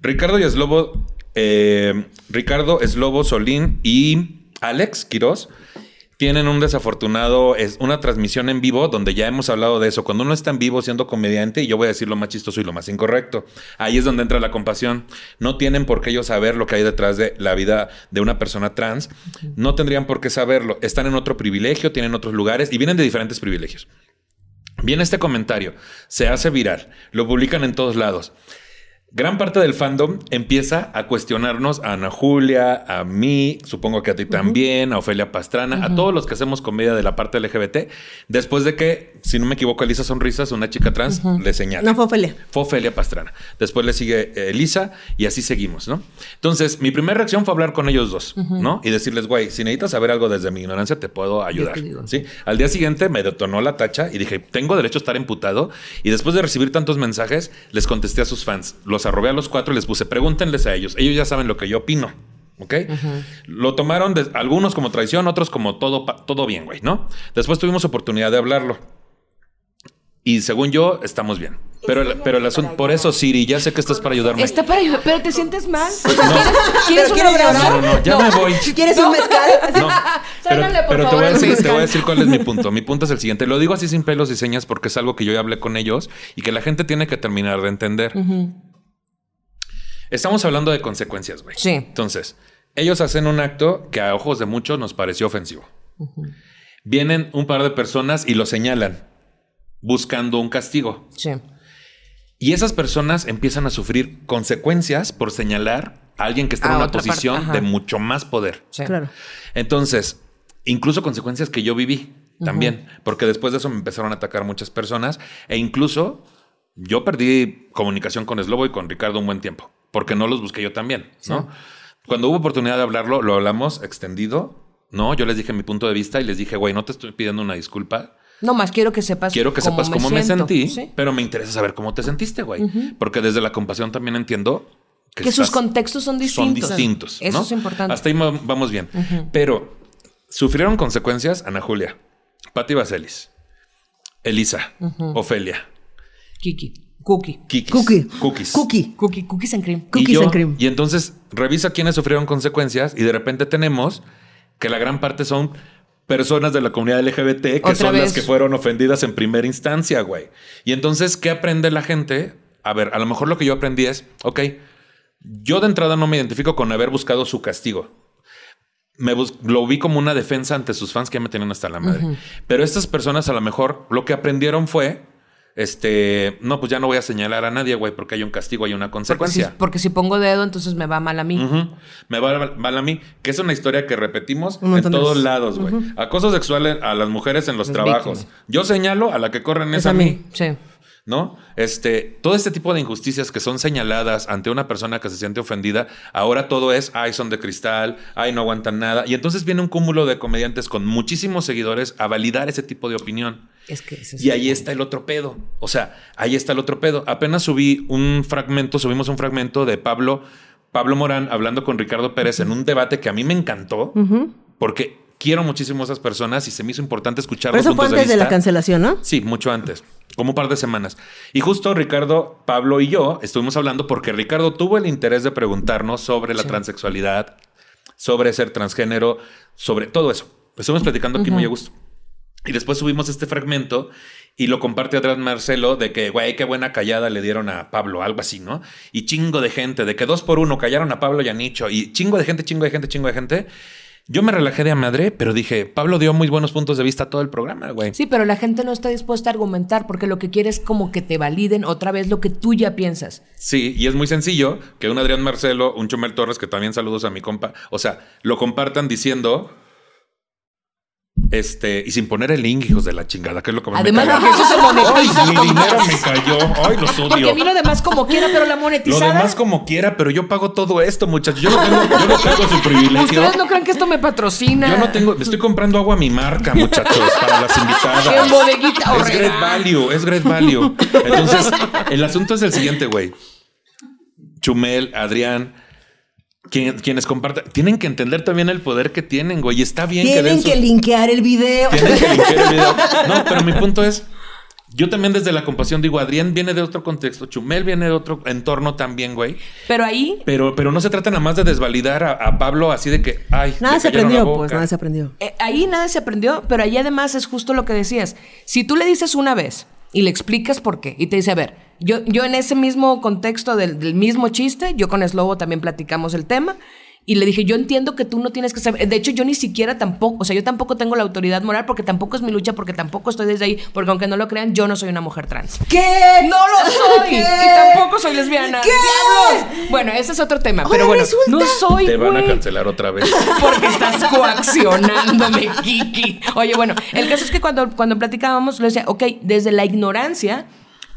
Ricardo y Eslobo, eh, Ricardo, Eslobo, Solín y Alex Quiroz tienen un desafortunado, es una transmisión en vivo donde ya hemos hablado de eso. Cuando uno está en vivo siendo comediante, y yo voy a decir lo más chistoso y lo más incorrecto, ahí es donde entra la compasión. No tienen por qué ellos saber lo que hay detrás de la vida de una persona trans. No tendrían por qué saberlo. Están en otro privilegio, tienen otros lugares y vienen de diferentes privilegios. Viene este comentario, se hace viral, lo publican en todos lados. Gran parte del fandom empieza a cuestionarnos a Ana Julia, a mí, supongo que a ti también, a Ofelia Pastrana, a todos los que hacemos comedia de la parte LGBT, después de que, si no me equivoco, Elisa Sonrisas, una chica trans, le señala. No fue Ofelia. Fue Ofelia Pastrana. Después le sigue eh, Elisa y así seguimos, ¿no? Entonces, mi primera reacción fue hablar con ellos dos, ¿no? Y decirles, güey, si necesitas saber algo desde mi ignorancia, te puedo ayudar. ¿sí? Al día siguiente me detonó la tacha y dije, tengo derecho a estar emputado. Y después de recibir tantos mensajes, les contesté a sus fans. Los arrobé a los cuatro y les puse, pregúntenles a ellos. Ellos ya saben lo que yo opino. ¿Ok? Lo tomaron de- algunos como traición, otros como todo, pa- todo bien, güey, ¿no? Después tuvimos oportunidad de hablarlo. Y según yo, estamos bien. Pero, el- pero el asunto, por eso, Siri, ya sé que estás para ayudarme. Está para ayudar, pero te sientes mal. Sea, ¿quieres, ¿quieres un abrazo? llorar. No, no, ya me voy. ¿Quieres un mezcal? No, pero, por pero te, favor, voy a decir, te voy a decir cuál es mi punto. Mi punto es el siguiente. Lo digo así sin pelos y señas porque es algo que yo ya hablé con ellos y que la gente tiene que terminar de entender. Estamos hablando de consecuencias, güey. Sí. Entonces, ellos hacen un acto que a ojos de muchos nos pareció ofensivo. Vienen un par de personas y lo señalan buscando un castigo. Sí. Y esas personas empiezan a sufrir consecuencias por señalar a alguien que está A en una otra parte, posición de mucho más poder. Sí. Claro. Entonces, incluso consecuencias que yo viví también, porque después de eso me empezaron a atacar muchas personas e incluso yo perdí comunicación con Slobo y con Ricardo un buen tiempo, porque no los busqué yo también, ¿no? Cuando hubo oportunidad de hablarlo, lo hablamos extendido, ¿no? Yo les dije mi punto de vista y les dije, güey, no te estoy pidiendo una disculpa, No más quiero que sepas quiero que sepas cómo me, siento. sentí, Sí. pero me interesa saber cómo te sentiste, güey, porque desde la compasión también entiendo que, Que sus contextos son distintos. Son distintos. Eso ¿no? es importante. Hasta ahí va- vamos bien. Pero sufrieron consecuencias Ana Julia, Patti Vaselis, Elisa, Ofelia, Kiki. Cookie. Kikis, Cookie. Cookies. Cookie. Cookie. Cookies and cream. Y Cookies yo- and cream. Y entonces revisa quiénes sufrieron consecuencias y de repente tenemos que la gran parte son personas de la comunidad LGBT que Otra son las vez. que fueron ofendidas en primera instancia, güey. Y entonces, ¿qué aprende la gente? A ver, a lo mejor lo que yo aprendí es, ok, yo de entrada no me identifico con haber buscado su castigo. Me bus- lo vi como una defensa ante sus fans que ya me tenían hasta la madre. Pero estas personas a lo mejor lo que aprendieron fue, este, no, pues ya no voy a señalar a nadie, güey, porque hay un castigo, hay una Porque si, consecuencia. porque si pongo dedo, entonces me va mal a mí. Me va mal a mí, que es una historia que repetimos Un en de todos lados, güey. Acoso sexual a las mujeres en los trabajos. Yo señalo a la que corren es, a mí. mí. Sí. ¿No? Este, todo este tipo de injusticias que son señaladas ante una persona que se siente ofendida, ahora todo es, ay, son de cristal, ay, no aguantan nada. Y entonces viene un cúmulo de comediantes con muchísimos seguidores a validar ese tipo de opinión. Es que Y ahí está el otro pedo. O sea, ahí está el otro pedo. Apenas subí un fragmento, subimos un fragmento de Pablo, Pablo Morán hablando con Ricardo Pérez en un debate que a mí me encantó, porque quiero muchísimo a esas personas y se me hizo importante escuchar Pero los eso fue puntos de antes de la cancelación, ¿no? Sí, mucho antes, como un par de semanas. Y justo Ricardo, Pablo y yo estuvimos hablando porque Ricardo tuvo el interés de preguntarnos sobre la transexualidad, sobre ser transgénero, sobre todo eso. Estuvimos platicando aquí muy a gusto. Y después subimos este fragmento y lo comparte Adrián Marcelo de que, güey, qué buena callada le dieron a Pablo, algo así, ¿no? Y chingo de gente, de que dos por uno callaron a Pablo y a Nicho, y chingo de gente, chingo de gente, chingo de gente. Yo me relajé de a madre, pero dije, Pablo dio muy buenos puntos de vista a todo el programa, güey. Sí, pero la gente no está dispuesta a argumentar porque lo que quiere es como que te validen otra vez lo que tú ya piensas. Sí, y es muy sencillo que un Adrián Marcelo, un Chumel Torres, que también saludos a mi compa, o sea, lo compartan diciendo. Este, y sin poner el link, hijos de la chingada, que es lo que más Además, me porque eso se monetiza. Ay, mi dinero me cayó. Ay, los Porque odio. mí lo demás como quiera, pero la Lo monetizada. demás como quiera, pero yo pago todo esto, muchachos. Yo no tengo, yo no tengo su privilegio. Ustedes no creen que esto me patrocina. Yo no tengo, me estoy comprando agua a mi marca, muchachos, para las invitadas. En bodeguita Es horrera. great value, es great value. Entonces, el asunto es el siguiente, güey. Chumel, Adrián, quien- quienes compartan, tienen que entender también el poder que tienen, güey. Y está bien que den Tienen sus- que linkear el video. tienen que linkear el video. No, pero mi punto es, yo también desde la compasión digo, Adrián viene de otro contexto, Chumel viene de otro entorno también, güey. Pero ahí, Pero, pero no se trata nada más de desvalidar a, a Pablo así de que, ay, Nada se aprendió, pues, nada se aprendió. eh, ahí nada se aprendió, pero ahí además es justo lo que decías. Si tú le dices una vez y le explicas por qué y te dice, a ver, yo, yo en ese mismo contexto del, del mismo chiste, yo con Slobo también platicamos el tema. Y le dije, yo entiendo que tú no tienes que saber. De hecho, yo ni siquiera tampoco, o sea, yo tampoco tengo la autoridad moral porque tampoco es mi lucha, porque tampoco estoy desde ahí, porque aunque no lo crean, yo no soy una mujer trans. ¿Qué? ¡No lo soy! ¿Qué? Y tampoco soy lesbiana. ¿Qué? ¡Diablos! Bueno, ese es otro tema. Ahora pero bueno, resulta- no soy, Te van a cancelar otra vez. Porque estás coaccionándome, Kiki. Oye, bueno, el caso es que cuando, cuando platicábamos, le decía, ok, desde la ignorancia,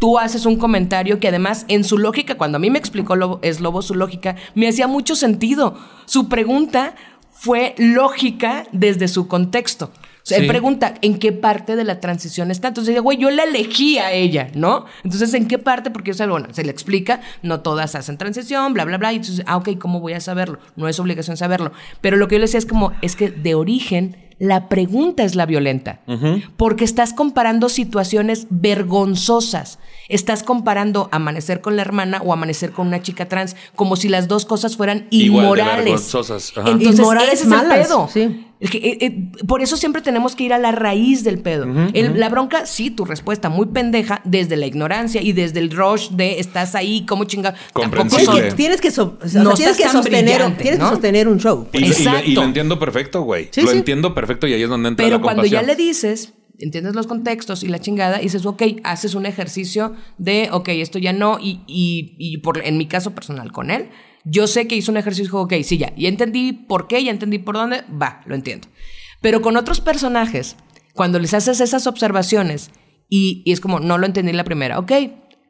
tú haces un comentario que además, en su lógica, cuando a mí me explicó Lobo, es Lobo su lógica, me hacía mucho sentido. Su pregunta fue lógica desde su contexto. O sea, Sí. él pregunta en qué parte de la transición está. Entonces, güey, yo la elegí a ella, ¿no? Entonces, ¿en qué parte? Porque, o sea, bueno, se le explica, no todas hacen transición, bla, bla, bla. Y entonces, ah, ok, ¿cómo voy a saberlo? No es obligación saberlo. Pero lo que yo le decía es como, es que de origen, la pregunta es la violenta. Porque estás comparando situaciones vergonzosas. Estás comparando amanecer con la hermana o amanecer con una chica trans, como si las dos cosas fueran Igual de inmorales. vergonzosas, ajá. Entonces, Inmorales ese es malas, el pedo. sí. Que- eh, eh, por eso siempre tenemos que ir a la raíz del pedo. El- La bronca, sí, tu respuesta muy pendeja desde la ignorancia y desde el rush de estás ahí, como chinga. Comprensible. Tienes que, tienes que, so- o sea, No tienes que estás tan sostener, brillante, tienes ¿no? que sostener un show. Y, lo- y lo- y lo Exacto. entiendo perfecto, güey. Sí, lo sí. entiendo perfecto y ahí es donde entra Pero la cuando compasión. ya le dices, entiendes los contextos y la chingada, y dices, ok, haces un ejercicio de, ok, esto ya no, y, y, y por, en mi caso personal con él, yo sé que hizo un ejercicio ok, sí, ya, ya entendí por qué, ya entendí por dónde, va, lo entiendo. Pero con otros personajes, cuando les haces esas observaciones y, y es como, no lo entendí la primera, ok,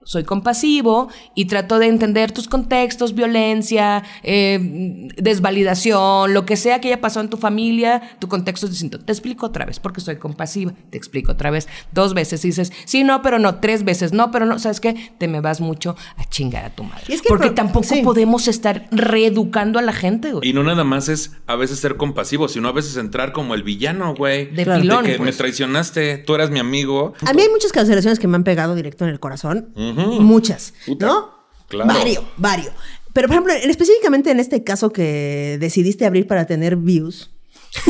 soy compasivo y trato de entender tus contextos, violencia, eh, desvalidación, lo que sea que haya pasado en tu familia, tu contexto es distinto. Te explico otra vez porque soy compasiva. Te explico otra vez. Dos veces y dices, sí, no, pero no. Tres veces, no, pero no. ¿Sabes qué? Te me vas mucho a chingar a tu madre. Es que porque pro- tampoco sí. podemos estar reeducando a la gente, güey. Y no nada más es a veces ser compasivo, sino a veces entrar como el villano, güey. De Claro. pilón, De que me traicionaste, tú eras mi amigo. A mí hay muchas cancelaciones que me han pegado directo en el corazón. Muchas. Puta. ¿No? Claro. Varios, varios. Pero, por ejemplo, en- específicamente en este caso que decidiste abrir para tener views.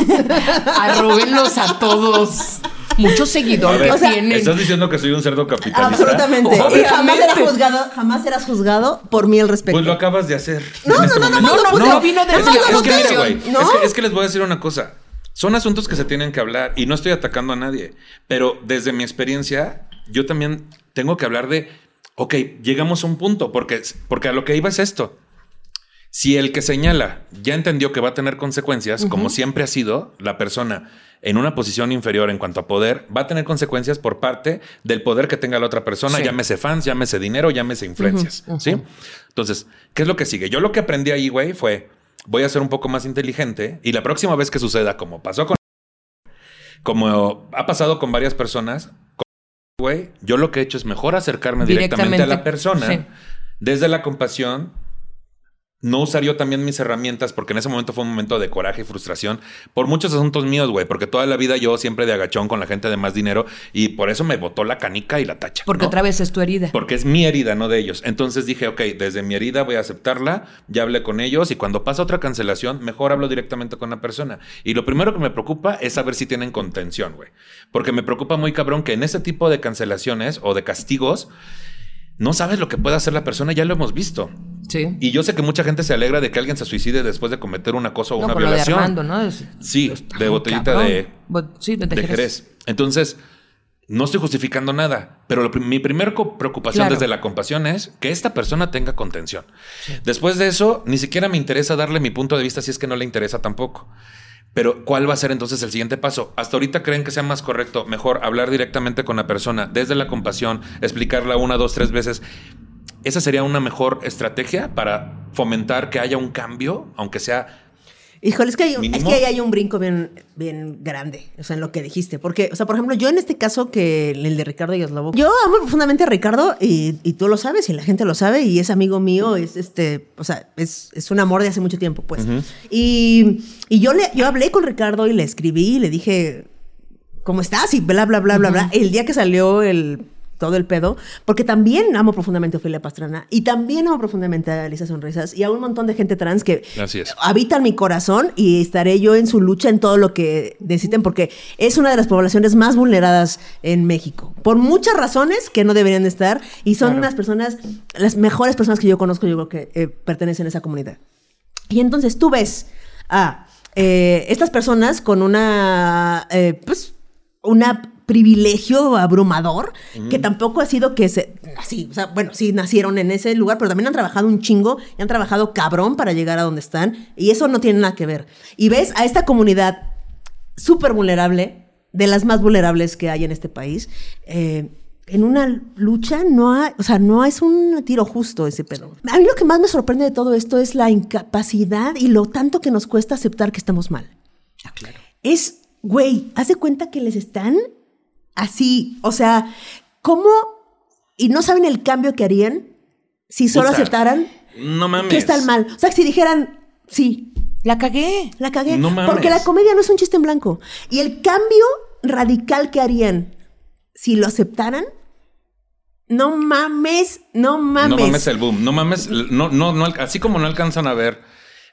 Arróbenlos a todos. Mucho seguidor A ver, que o sea, tienen. ¿Estás diciendo que soy un cerdo capitalista? Absolutamente. Y Obviamente. jamás serás juzgado, jamás serás juzgado por mí al respecto. Pues lo acabas de hacer. No, este no, no, no, no, no, vino de es que, es que mira, güey, No. es, que, es que les voy a decir una cosa. Son asuntos que se tienen que hablar y no estoy atacando a nadie, pero desde mi experiencia, yo también tengo que hablar de, ok, llegamos a un punto, porque, porque a lo que iba es esto. Si el que señala ya entendió que va a tener consecuencias, como siempre ha sido, la persona en una posición inferior en cuanto a poder, va a tener consecuencias por parte del poder que tenga la otra persona, Sí. llámese fans, llámese dinero, llámese influencias, ¿sí? Entonces, ¿qué es lo que sigue? Yo lo que aprendí ahí, güey, fue, voy a ser un poco más inteligente y la próxima vez que suceda, como pasó con... Como ha pasado con varias personas, güey, yo lo que he hecho es mejor acercarme directamente, a la persona sí. desde la compasión. No usar yo también mis herramientas porque en ese momento fue un momento de coraje y frustración por muchos asuntos míos, güey, porque toda la vida yo siempre de agachón con la gente de más dinero y por eso me botó la canica y la tacha. Porque ¿no? otra vez es tu herida. Porque es mi herida, no de ellos. Entonces dije, ok, desde mi herida voy a aceptarla, ya hablé con ellos y cuando pasa otra cancelación, mejor hablo directamente con la persona. Y lo primero que me preocupa es saber si tienen contención, güey. Porque me preocupa muy cabrón que en ese tipo de cancelaciones o de castigos, no sabes lo que puede hacer la persona, ya lo hemos visto. Sí. Y yo sé que mucha gente se alegra de que alguien se suicide después de cometer un acoso o No, una con lo de violación. Armando, ¿no? Es- Sí, de botellita cabrón. de, Bot- sí, de, de Jerez. Jerez. Entonces, no estoy justificando nada, pero lo mi primera preocupación Claro. desde la compasión es que esta persona tenga contención. Después de eso, ni siquiera me interesa darle mi punto de vista si es que no le interesa tampoco. Pero, ¿cuál va a ser entonces el siguiente paso? Hasta ahorita creen que sea más correcto, mejor hablar directamente con la persona, desde la compasión, explicarla una, dos, tres veces. Esa sería una mejor estrategia para fomentar que haya un cambio, aunque sea Híjole, es que, hay, un- es que ahí hay un brinco bien, bien grande, o sea, en lo que dijiste. Porque, o sea, por ejemplo, yo en este caso que el de Ricardo Yoslobo, yo amo profundamente a Ricardo y, y tú lo sabes y la gente lo sabe y es amigo mío, es este, o sea, es, es un amor de hace mucho tiempo, pues. Y, y yo, le, yo hablé con Ricardo y le escribí y le dije, ¿cómo estás? Y bla, bla, bla, bla, bla. El día que salió el todo el pedo, porque también amo profundamente a Ofelia Pastrana y también amo profundamente a Elisa Sonrisas y a un montón de gente trans que habitan mi corazón y estaré yo en su lucha en todo lo que necesiten porque es una de las poblaciones más vulneradas en México por muchas razones que no deberían de estar y son Claro. unas personas las mejores personas que yo conozco yo creo que eh, pertenecen a esa comunidad y entonces tú ves a eh, estas personas con una, eh, pues, una privilegio abrumador, que tampoco ha sido que se, así, o sea, bueno, sí nacieron en ese lugar, pero también han trabajado un chingo y han trabajado cabrón para llegar a donde están, y eso no tiene nada que ver. Y ves a esta comunidad súper vulnerable, de las más vulnerables que hay en este país, eh, en una lucha no hay, o sea, no es un tiro justo ese pedo. A mí lo que más me sorprende de todo esto es la incapacidad y lo tanto que nos cuesta aceptar que estamos mal. Ah, claro. Es, güey, haz de cuenta que les están así, o sea, ¿cómo? Y no saben el cambio que harían si solo Puta, aceptaran No mames. que están mal. O sea, si dijeran, sí, La cagué. la cagué. No mames. Porque la comedia no es un chiste en blanco. Y el cambio radical que harían si lo aceptaran, no mames, no mames. No mames el boom. No mames. No, no, no, así como no alcanzan a ver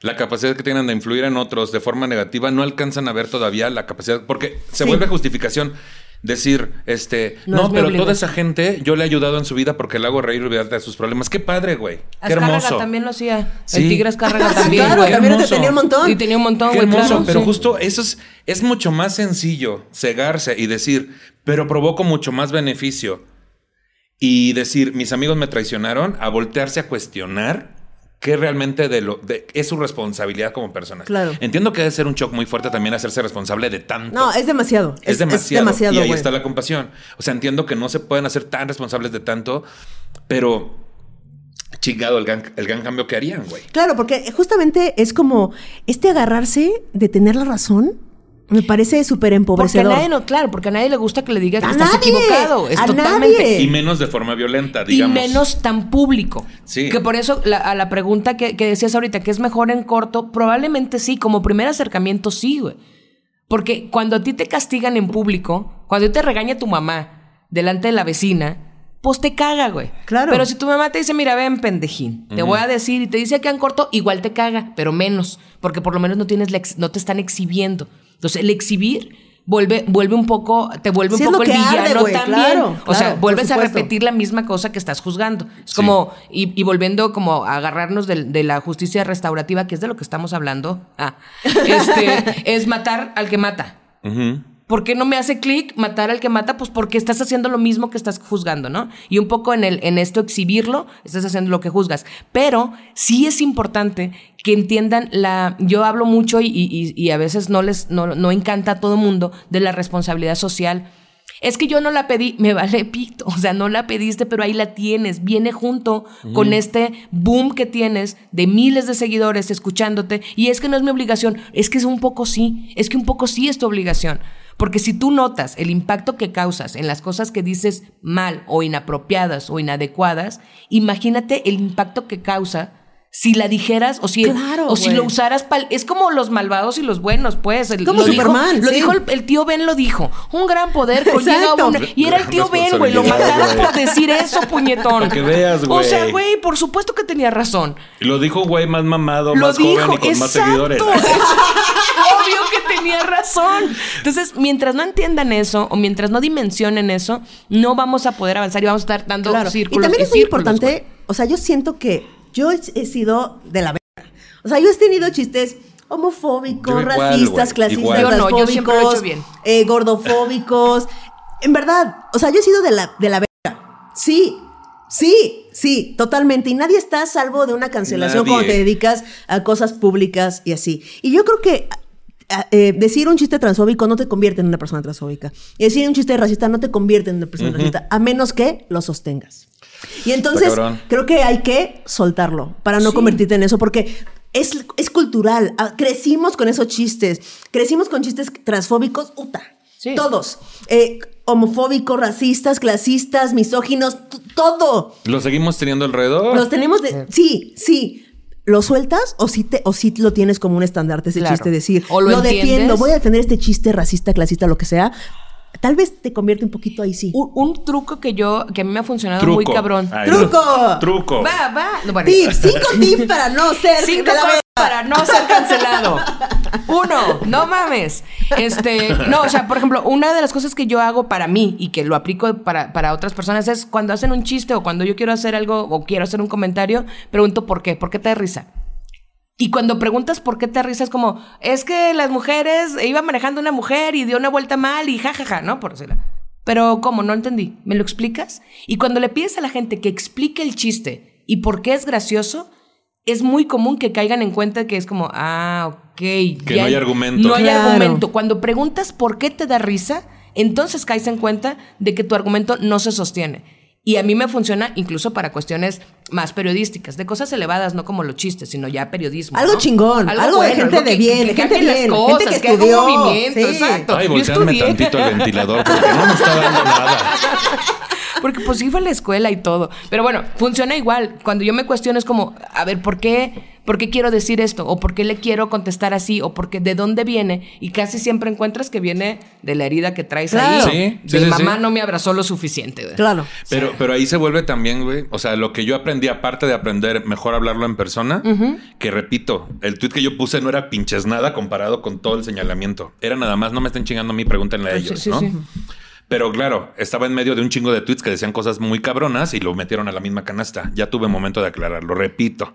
la capacidad que tienen de influir en otros de forma negativa, no alcanzan a ver todavía la capacidad. Porque se Sí. vuelve justificación. Decir, este, No no, es mi pero toda esa gente yo le he ayudado en su vida porque le hago reír y olvidarte de sus problemas. Qué padre, güey. Qué hermoso. también lo hacía. Sí. El tigre Azcárraga también, claro, güey. también tenía un montón. Y tenía un montón, Qué güey, hermoso, claro. pero sí. justo eso es, es mucho más sencillo, cegarse y decir, pero provoco mucho más beneficio. Y decir, mis amigos me traicionaron, a voltearse a cuestionar qué realmente de lo de- es su responsabilidad como persona. Claro. Entiendo que debe ser un shock muy fuerte también hacerse responsable de tanto. No, es demasiado. Es, demasiado. y ahí está la compasión. O sea, entiendo que no se pueden hacer tan responsables de tanto, pero chingado el gran, el gran cambio que harían, güey. Claro, porque justamente es como este agarrarse de tener la razón. Me parece súper Porque a empobrecedor. nadie no, claro, porque a nadie le gusta que le digas que A estás nadie, equivocado. Es a totalmente. nadie. Y menos de forma violenta, Y digamos. menos tan público. Sí. Que por eso la- a la pregunta que, que decías ahorita, que es mejor en corto, probablemente sí, como primer acercamiento sí, güey. Porque cuando a ti te castigan en público, cuando te regaña tu mamá delante de la vecina, pues te caga, güey. Claro. Pero si tu mamá te dice, mira, ven, pendejín, te voy a decir, y te dice que en corto, igual te caga, pero menos, porque por lo menos no tienes la ex- no te están exhibiendo. Entonces, el exhibir vuelve, vuelve un poco, te vuelve Sí, un poco el arde, villano también. claro, o sea, vuelves a repetir la misma cosa que estás juzgando. Es Sí. como, y, y volviendo como a agarrarnos de, la justicia restaurativa, que es de lo que estamos hablando, ah, este, es matar al que mata. Ujú. ¿Por qué no me hace clic matar al que mata? Pues porque estás haciendo lo mismo que estás juzgando, ¿no? Y un poco en, el, en esto exhibirlo, estás haciendo lo que juzgas. Pero sí es importante que entiendan la... Yo hablo mucho y, y- y a veces no les no, no encanta a todo mundo de la responsabilidad social. Es que yo no la pedí, me vale pito, o sea, no la pediste, pero ahí la tienes, viene junto con este boom que tienes de miles de seguidores escuchándote, y es que no es mi obligación, es que es un poco sí, es que un poco sí es tu obligación, porque si tú notas el impacto que causas en las cosas que dices mal o inapropiadas o inadecuadas, imagínate el impacto que causa si la dijeras o si, Claro, o si güey. lo usaras pal- es como los malvados y los buenos, pues. El- Como lo dijo- Superman, lo sí. dijo el, el tío Ben lo dijo. Un gran poder conlleva una. Y era el tío Ben, güey. Lo mataron güey. por decir eso, puñetón. Para que veas, O sea, güey. güey, por supuesto que tenía razón. Y Lo dijo güey más mamado, Lo más dijo, joven y con más exacto. seguidores. Obvio que tenía razón. Entonces, mientras no entiendan eso o mientras no dimensionen eso, no vamos a poder avanzar y vamos a estar dando Claro. Y círculos. también es muy círculos, importante, güey. o sea, yo siento que yo he, sido de la verga. O sea, yo he tenido chistes homofóbicos, igual, racistas, clasistas, igual. Yo no, yo siempre lo he hecho bien. eh, gordofóbicos. en verdad, o sea, yo he sido de la, de la verga. Sí, sí, sí, totalmente. Y nadie está a salvo de una cancelación Nadie. cuando te dedicas a cosas públicas y así. Y yo creo que a- eh, decir un chiste transfóbico no te convierte en una persona transfóbica. Y decir un chiste racista no te convierte en una persona racista, a menos que lo sostengas. Y entonces creo que hay que soltarlo para no Sí. convertirte en eso, porque es, es cultural. Ah, Crecimos con esos chistes. Crecimos con chistes transfóbicos, uta. Sí. Todos. Eh, homofóbicos, racistas, clasistas, misóginos, todo. ¿Lo seguimos teniendo alrededor? Los tenemos de. Sí, sí. ¿Lo sueltas o sí, te, o sí lo tienes como un estandarte ese Claro. chiste? Decir, O lo entiendes. defiendo, voy a defender este chiste racista, clasista, lo que sea. Tal vez te convierte un poquito ahí, sí. Un, un truco que yo, que a mí me ha funcionado muy cabrón. Ay, ¡Truco! Truco. Va, va. No, bueno. Tips, cinco tips para no ser Cinco para no ser cancelado. Uno, no mames. Este, no, o sea, por ejemplo, una de las cosas que yo hago para mí y que lo aplico para, para otras personas es cuando hacen un chiste o cuando yo quiero hacer algo o quiero hacer un comentario, pregunto por qué, por qué te da risa. Y cuando preguntas por qué te da risa es como, es que las mujeres, iba manejando una mujer y dio una vuelta mal y jajaja, ¿no? Por decirlo. Pero, ¿cómo? No entendí. ¿Me lo explicas? Y cuando le pides a la gente que explique el chiste y por qué es gracioso, es muy común que caigan en cuenta que es como, ah, ok. Que no hay argumento. No hay Claro. argumento. Cuando preguntas por qué te da risa, entonces caes en cuenta de que tu argumento no se sostiene. Y a mí me funciona incluso para cuestiones más periodísticas, de cosas elevadas, no como los chistes, sino ya periodismo. Algo ¿no? chingón, algo de gente algo de bien, gente bien, cosas, gente que que estudió, un movimiento, sí. exacto. Ay, voltearme tantito el ventilador porque no me está dando nada. Porque pues iba a la escuela y todo. Pero bueno, funciona igual. Cuando yo me cuestiono es como, a ver, ¿por qué, ¿por qué quiero decir esto? ¿O por qué le quiero contestar así? ¿O por qué, de dónde viene? Y casi siempre encuentras que viene de la herida que traes Claro. ahí. Sí, sí, mamá sí. no me abrazó lo suficiente. güey. Claro. Pero, pero ahí se vuelve también, güey. O sea, lo que yo aprendí, aparte de aprender mejor hablarlo en persona, que repito, el tweet que yo puse no era pinches nada comparado con todo el señalamiento. Era nada más, no me estén chingando a mí, pregúntenle a Ah, ellos, sí, sí, ¿no? Pero claro, estaba en medio de un chingo de tweets que decían cosas muy cabronas y lo metieron a la misma canasta. Ya tuve momento de aclararlo, repito.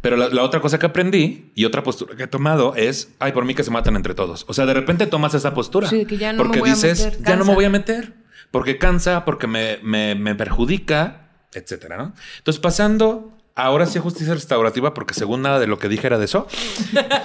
Pero la, la, otra cosa que aprendí y otra postura que he tomado es, ay, por mí que se matan entre todos. O sea, de repente tomas esa postura. Sí, que ya no porque me voy a dices, meter, ya no me voy a meter. Porque cansa, porque me, me, me perjudica, etcétera, ¿no? Entonces, pasando ahora sí justicia restaurativa, porque según nada de lo que dije era de eso,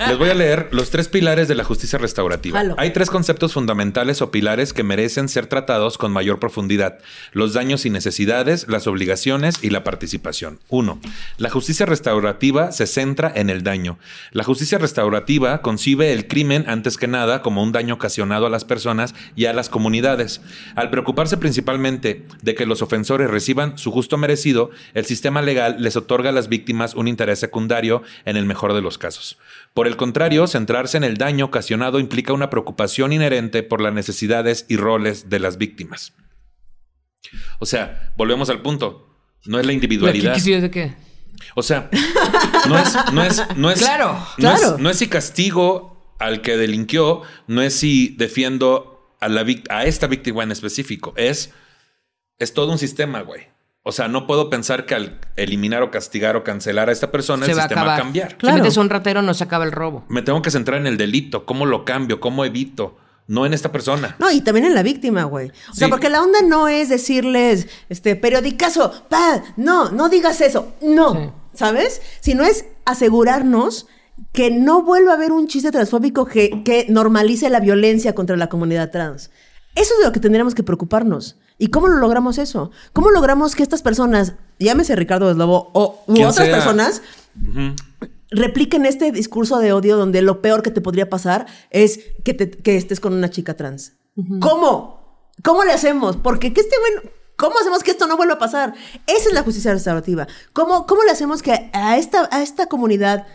les voy a leer los tres pilares de la justicia restaurativa. Jalo. Hay tres conceptos fundamentales o pilares que merecen ser tratados con mayor profundidad. Los daños y necesidades, las obligaciones y la participación. Uno, la justicia restaurativa se centra en el daño. La justicia restaurativa concibe el crimen antes que nada como un daño ocasionado a las personas y a las comunidades. Al preocuparse principalmente de que los ofensores reciban su justo merecido, el sistema legal les otorga a las víctimas un interés secundario en el mejor de los casos. Por el contrario, centrarse en el daño ocasionado implica una preocupación inherente por las necesidades y roles de las víctimas. O sea, volvemos al punto. No es la ¿Qué individualidad. quisieras de qué? O sea, no es, no es, no es, Claro, no es- claro. no es si castigo al que delinquió, no es si defiendo a la a esta víctima en específico. Es, es todo un sistema, güey. O sea, no puedo pensar que al eliminar o castigar o cancelar a esta persona Se el va sistema va a cambiar. Claro. Si metes a un ratero, no se acaba el robo. Me tengo que centrar en el delito, cómo lo cambio, cómo evito, no en esta persona. No, y también en la víctima, güey. O sea, porque la onda no es decirles, este, periodicazo, pa, no, no digas eso, no, Sí. ¿sabes? Sino es asegurarnos que no vuelva a haber un chiste transfóbico que, que normalice la violencia contra la comunidad trans. Eso es de lo que tendríamos que preocuparnos. ¿Y cómo lo logramos eso? ¿Cómo logramos que estas personas, llámese Ricardo Deslobo o u otras sea. personas, repliquen este discurso de odio donde lo peor que te podría pasar es que, te- que estés con una chica trans. ¿Cómo? ¿Cómo le hacemos? Porque que este güey... ¿Cómo hacemos que esto no vuelva a pasar? Esa es la justicia restaurativa. ¿Cómo, cómo le hacemos que a esta, a esta comunidad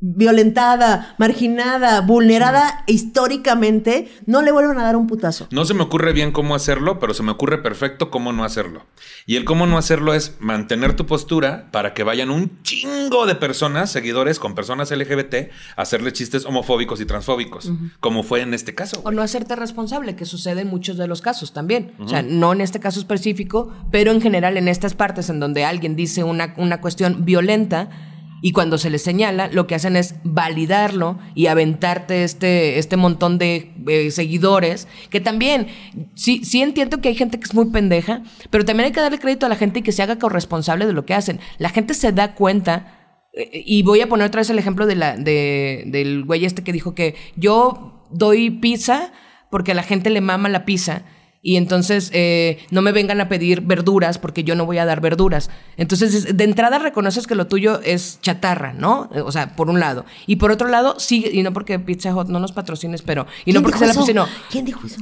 violentada, marginada, vulnerada históricamente, no le vuelvan a dar un putazo? No se me ocurre bien cómo hacerlo, pero se me ocurre perfecto cómo no hacerlo. Y el cómo no hacerlo es mantener tu postura para que vayan un chingo de personas, seguidores con personas LGBT, a hacerle chistes homofóbicos y transfóbicos, como fue en este caso. O no hacerte responsable, que sucede en muchos de los casos también. O sea, no en este caso específico, pero en general en estas partes en donde alguien dice una, una cuestión violenta y cuando se le señala, lo que hacen es validarlo y aventarte este, este montón de eh, seguidores, que también, sí, sí entiendo que hay gente que es muy pendeja, pero también hay que darle crédito a la gente y que se haga corresponsable de lo que hacen. La gente se da cuenta eh, Y voy a poner otra vez el ejemplo de la, de, del güey este que dijo que yo doy pizza porque a la gente le mama la pizza. Y entonces eh, no me vengan a pedir verduras porque yo no voy a dar verduras. Entonces, es- de entrada reconoces que lo tuyo es chatarra, ¿no? O sea, por un lado. Y por otro lado, sigue, y no porque Pizza Hut no nos patrocines, pero. Y no ¿Quién porque sea la eso? pizza, no. ¿Quién dijo eso?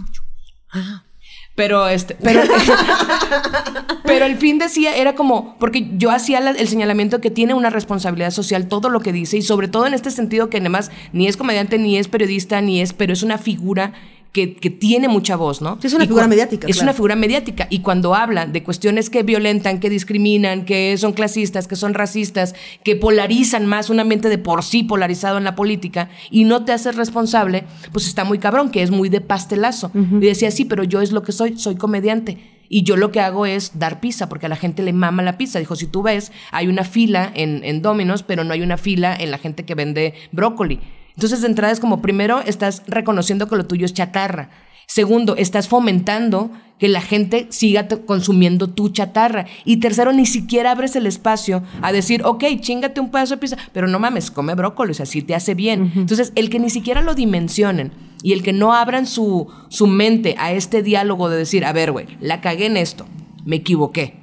Pero este, pero, pero el fin decía, era como, porque yo hacía la- el señalamiento que tiene una responsabilidad social todo lo que dice, y sobre todo en este sentido que además ni es comediante, ni es periodista, ni es, pero es una figura que, que tiene mucha voz, ¿no? Sí, es una Y figura mediática, Es claro. una figura mediática. Y cuando habla de cuestiones que violentan, que discriminan, que son clasistas, que son racistas, que polarizan más un ambiente de por sí polarizado en la política, y no te haces responsable, pues está muy cabrón, que es muy de pastelazo. Y decía, sí, pero yo es lo que soy, soy comediante. Y yo lo que hago es dar pizza, porque a la gente le mama la pizza. Dijo, si tú ves, hay una fila en, en Domino's, pero no hay una fila en la gente que vende brócoli. Entonces, de entrada es como, primero, estás reconociendo que lo tuyo es chatarra. Segundo, estás fomentando que la gente siga consumiendo tu chatarra. Y tercero, ni siquiera abres el espacio a decir, ok, chingate un pedazo de pizza, pero no mames, come brócoli, o sea, si te hace bien. Entonces, el que ni siquiera lo dimensionen y el que no abran su, su mente a este diálogo de decir, a ver, güey, la cagué en esto, me equivoqué.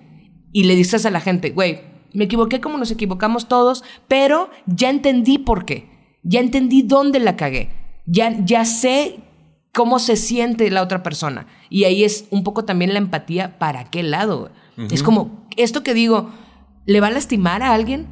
Y le dices a la gente, güey, me equivoqué como nos equivocamos todos, pero ya entendí por qué. Ya entendí dónde la cagué. Ya, ya sé cómo se siente la otra persona. Y ahí es un poco también la empatía para qué lado. Es como, esto que digo, ¿le va a lastimar a alguien?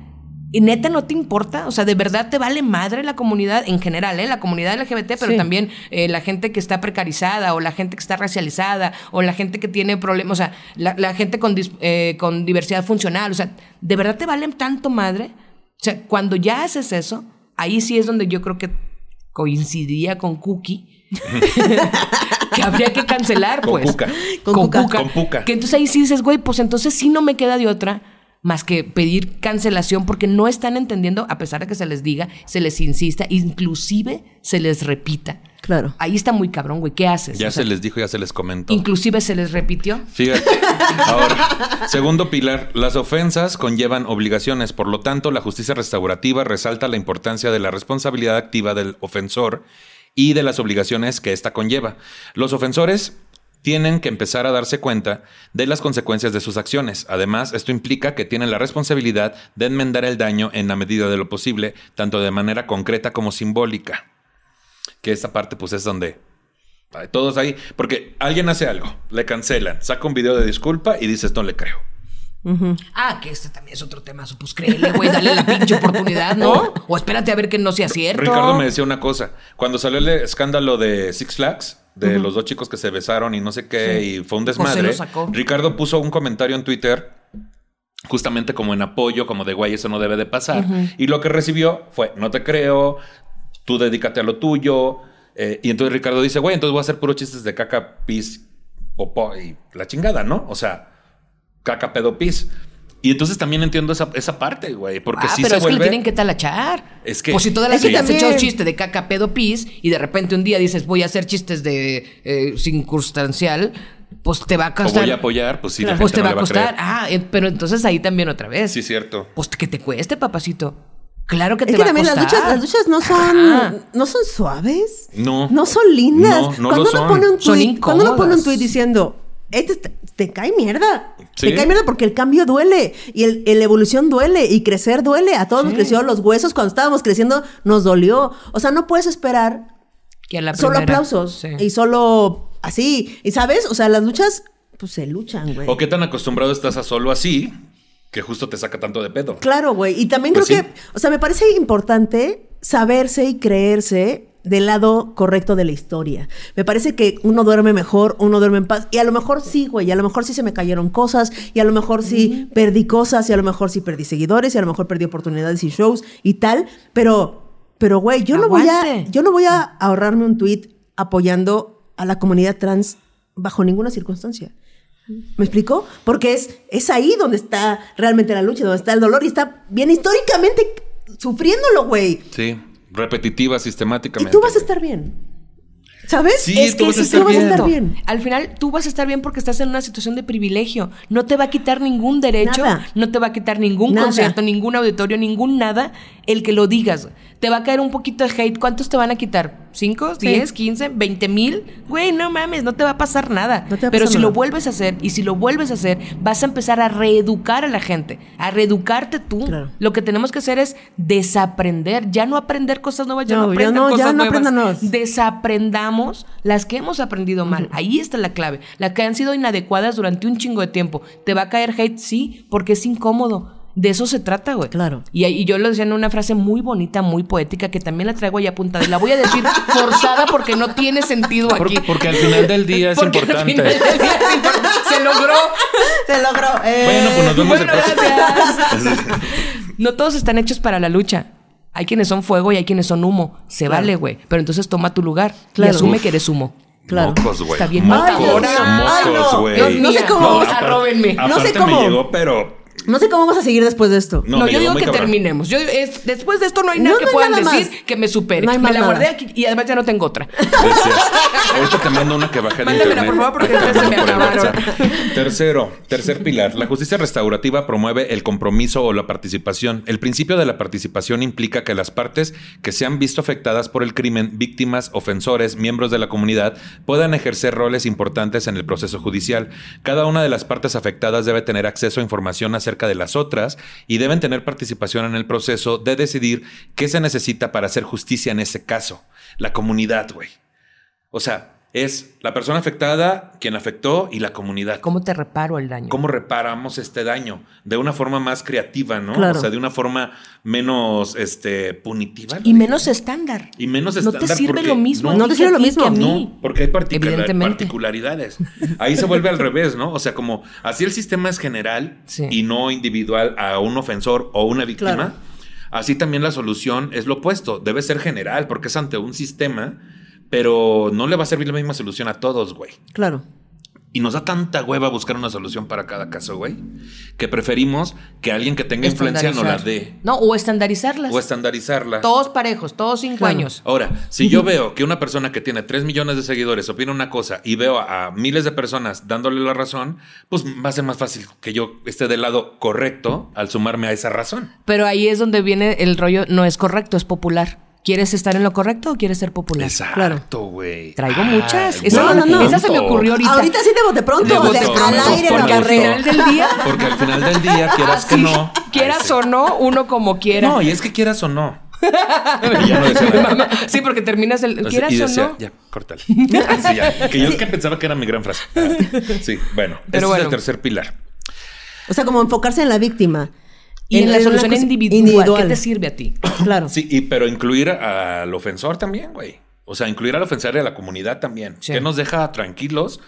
¿Y neta no te importa? O sea, ¿de verdad te vale madre la comunidad en general, ¿eh? La comunidad LGBT, pero Sí. también eh, la gente que está precarizada o la gente que está racializada o la gente que tiene problemas, o sea, la, la gente con, dis- eh, con diversidad funcional. O sea, ¿de verdad te valen tanto madre? O sea, cuando ya haces eso, ahí sí es donde yo creo que coincidiría con Cookie. que habría que cancelar, Con pues. Cuca. Con Con Cuca. Cuca. Con Puca. Que entonces ahí sí dices, güey, pues entonces sí no me queda de otra más que pedir cancelación porque no están entendiendo, a pesar de que se les diga, se les insista, inclusive se les repita. Claro. Ahí está muy cabrón, güey. ¿Qué haces? Ya O sea, se les dijo, ya se les comentó. Inclusive se les repitió. Fíjate. Ahora, segundo pilar, las ofensas conllevan obligaciones, por lo tanto, la justicia restaurativa resalta la importancia de la responsabilidad activa del ofensor y de las obligaciones que ésta conlleva. Los ofensores tienen que empezar a darse cuenta de las consecuencias de sus acciones. Además, esto implica que tienen la responsabilidad de enmendar el daño en la medida de lo posible, tanto de manera concreta como simbólica. Que esta parte, pues, es donde Todos ahí, porque alguien hace algo, le cancelan, saca un video de disculpa y dices, no le creo. Ah, que este también es otro tema. Pues créele, güey, dale la pinche oportunidad, ¿no? O espérate a ver que no sea cierto. Ricardo me decía una cosa, cuando salió el escándalo de Six Flags, de los dos chicos que se besaron y no sé qué, y fue un José desmadre, lo sacó. Ricardo puso un comentario en Twitter, justamente como en apoyo, como de, güey, eso no debe de pasar. Y lo que recibió fue, no te creo, tú dedícate a lo tuyo. Eh, y entonces Ricardo dice, güey, entonces voy a hacer puros chistes de caca, pis, popó y la chingada, ¿no? O sea, caca, pedo, pis. Y entonces también entiendo esa, esa parte, güey, porque ah, sí pero se es que vuelve... lo tienen que talachar. Es que- Pues si toda la que vida has echado chistes de caca, pedo, pis, y de repente un día dices, voy a hacer chistes de eh, circunstancial, pues te va a o costar. voy a apoyar, pues sí, la pues te no va le a costar. creer. Ah, eh, pero entonces ahí también otra vez. Sí, cierto. Pues que te cueste, papacito. Claro que te Es que va a también las costar. luchas, las luchas no son, Ajá. no son suaves. No. No son lindas. No, no cuando lo uno son. pone un Son tweet, cuando uno pone un tweet diciendo, este te, te cae mierda. Sí. Te cae mierda porque el cambio duele. Y el, el evolución duele. Y crecer duele. A todos nos creció los huesos. Cuando estábamos creciendo, nos dolió. O sea, no puedes esperar Que a la solo aplausos. Sí. Y solo así. Y sabes, o sea, las luchas, pues se luchan, güey. ¿O qué tan acostumbrado estás a solo así que justo te saca tanto de pedo? Claro, güey. Y también Pues creo sí. que, o sea, me parece importante saberse y creerse del lado correcto de la historia. Me parece que uno duerme mejor, uno duerme en paz. Y a lo mejor sí, güey. Y a lo mejor sí se me cayeron cosas. Y a lo mejor sí perdí cosas. Y a lo mejor sí perdí seguidores. Y a lo mejor perdí oportunidades y shows y tal. Pero, pero, güey, yo no voy a, yo no voy a ahorrarme un tweet apoyando a la comunidad trans bajo ninguna circunstancia. ¿Me explico? Porque es, es ahí donde está realmente la lucha, donde está el dolor y está bien históricamente sufriéndolo, güey. Sí, repetitiva, Y sistemáticamente. tú vas a estar bien. ¿Sabes? Sí, Es tú que vas a estar bien. Tú vas a estar bien. Al final, tú vas a estar bien porque estás en una situación de privilegio. No te va a quitar ningún derecho, Nada. no te va a quitar ningún Nada. concierto, ningún auditorio, ningún nada el que lo digas. Te va a caer un poquito de hate. ¿Cuántos te van a quitar? ¿Cinco? Sí. ¿Diez? ¿Quince? ¿Veinte mil? Güey, no mames, no te va a pasar nada. No te va a Pero pasar si lo vuelves a hacer y si lo vuelves a hacer, vas a empezar a reeducar a la gente, a reeducarte tú. Claro. Lo que tenemos que hacer es desaprender, ya no aprender cosas nuevas, ya no, No, aprendan no, ya no nuevas. Desaprendamos las que hemos aprendido mal. Ahí está la clave. Las que han sido inadecuadas durante un chingo de tiempo. ¿Te va a caer hate? Sí, porque es incómodo. De eso se trata, güey. Claro. Y, y yo lo decía en una frase muy bonita, muy poética, que también la traigo ahí apuntada. Y la voy a decir forzada porque no tiene sentido aquí. Porque, porque al final del día es Porque al importante. final del día es importante. Se logró. Se logró. eh. Bueno, pues nos vemos el Bueno, próximo. gracias. No todos están hechos para la lucha. Hay quienes son fuego y hay quienes son humo. Se Claro. vale, güey. Pero entonces toma tu lugar Claro. y asume Uf. que eres humo. Claro. Mocos, güey. Está bien Mocos, Ay, no. güey. No sé cómo- aparte- arróbenme. No sé cómo. me llegó, pero... No sé cómo vamos a seguir después de esto. No, No, yo digo que cabrón. terminemos. Yo, es- después de esto no hay nada no que puedan nada decir más. que me supere. No hay me la nada. guardé aquí y además ya no tengo otra. Gracias. Ahorita te mando una que bajé de Mándamela, internet. por favor, porque ya se me acabaron. Tercero, tercer pilar. La justicia restaurativa promueve el compromiso o la participación. El principio de la participación implica que las partes que se han visto afectadas por el crimen, víctimas, ofensores, miembros de la comunidad, puedan ejercer roles importantes en el proceso judicial. Cada una de las partes afectadas debe tener acceso a información acerca de las otras y deben tener participación en el proceso de decidir qué se necesita para hacer justicia en ese caso. La comunidad, güey. O sea, es la persona afectada, quien afectó y la comunidad. ¿Cómo te reparo el daño? ¿Cómo reparamos este daño? De una forma más creativa, ¿no? Claro. O sea, de una forma menos este, punitiva. Y menos estándar. Y menos No te estándar sirve porque- lo mismo. no te sirve lo mismo. a mí. No, porque hay particular- particularidades. Ahí se vuelve al revés, ¿no? O sea, como así el sistema es general Sí. y no individual a un ofensor o una víctima, Claro. así también la solución es lo opuesto. Debe ser general porque es ante un sistema pero no le va a servir la misma solución a todos, güey. Claro. Y nos da tanta hueva buscar una solución para cada caso, güey, que preferimos que alguien que tenga influencia no la dé No, o estandarizarlas. o estandarizarla. Todos parejos, todos cinco Claro. años. Ahora, si yo veo que una persona que tiene 3 millones de seguidores opina una cosa y veo a, a miles de personas dándole la razón, pues va a ser más fácil que yo esté del lado correcto al sumarme a esa razón. Pero ahí es donde viene el rollo, no es correcto, es popular. ¿Quieres estar en lo correcto o quieres ser popular? Exacto, güey. Traigo Ay, muchas. Esa, no, no, no. esa se me ocurrió ahorita. Ahorita sí de bote pronto, De o bote al pronto, aire Porque al final del día, Porque al final del día, quieras que Sí, no. quieras Ay, sí. o no, uno como quiera. No, y es que quieras o no. Y ya no decía nada. sí, porque terminas el quieras y o decía, no. ya, córtale. Sí, ya. Que yo que pensaba que era mi gran frase. Sí, bueno. ese Pero es el bueno. tercer pilar. O sea, como enfocarse en la víctima. Y en, la solución cosa individual, ¿qué te sirve a ti? Claro. Sí, y, pero incluir al ofensor también, güey. O sea, incluir al ofensor y a la comunidad también. Sí. Que nos deja tranquilos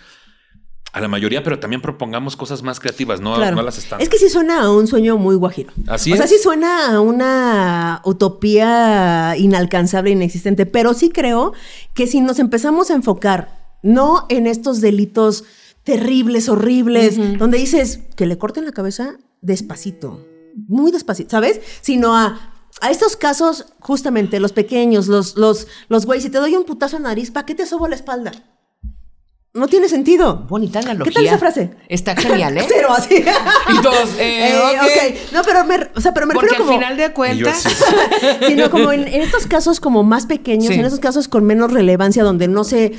a la mayoría, pero también propongamos cosas más creativas, no, Claro. no las están. Es que sí suena a un sueño muy guajiro. Así o sea, es. sí suena a una utopía inalcanzable, inexistente, pero sí creo que si nos empezamos a enfocar no en estos delitos terribles, horribles, donde dices que le corten la cabeza despacito, muy despacito, ¿sabes? Sino a a estos casos, justamente, los pequeños, los, los, los güeyes, si te doy un putazo en la nariz, ¿para qué te sobo la espalda? No tiene sentido. Bonita analogía. ¿Qué tal esa frase? Está genial, ¿eh? Cero, así. Y todos, eh, ok. No, pero me, o sea, pero me Porque refiero al como... final de cuentas. Sino como en, en estos casos como más pequeños, Sí. en esos casos con menos relevancia, donde no se...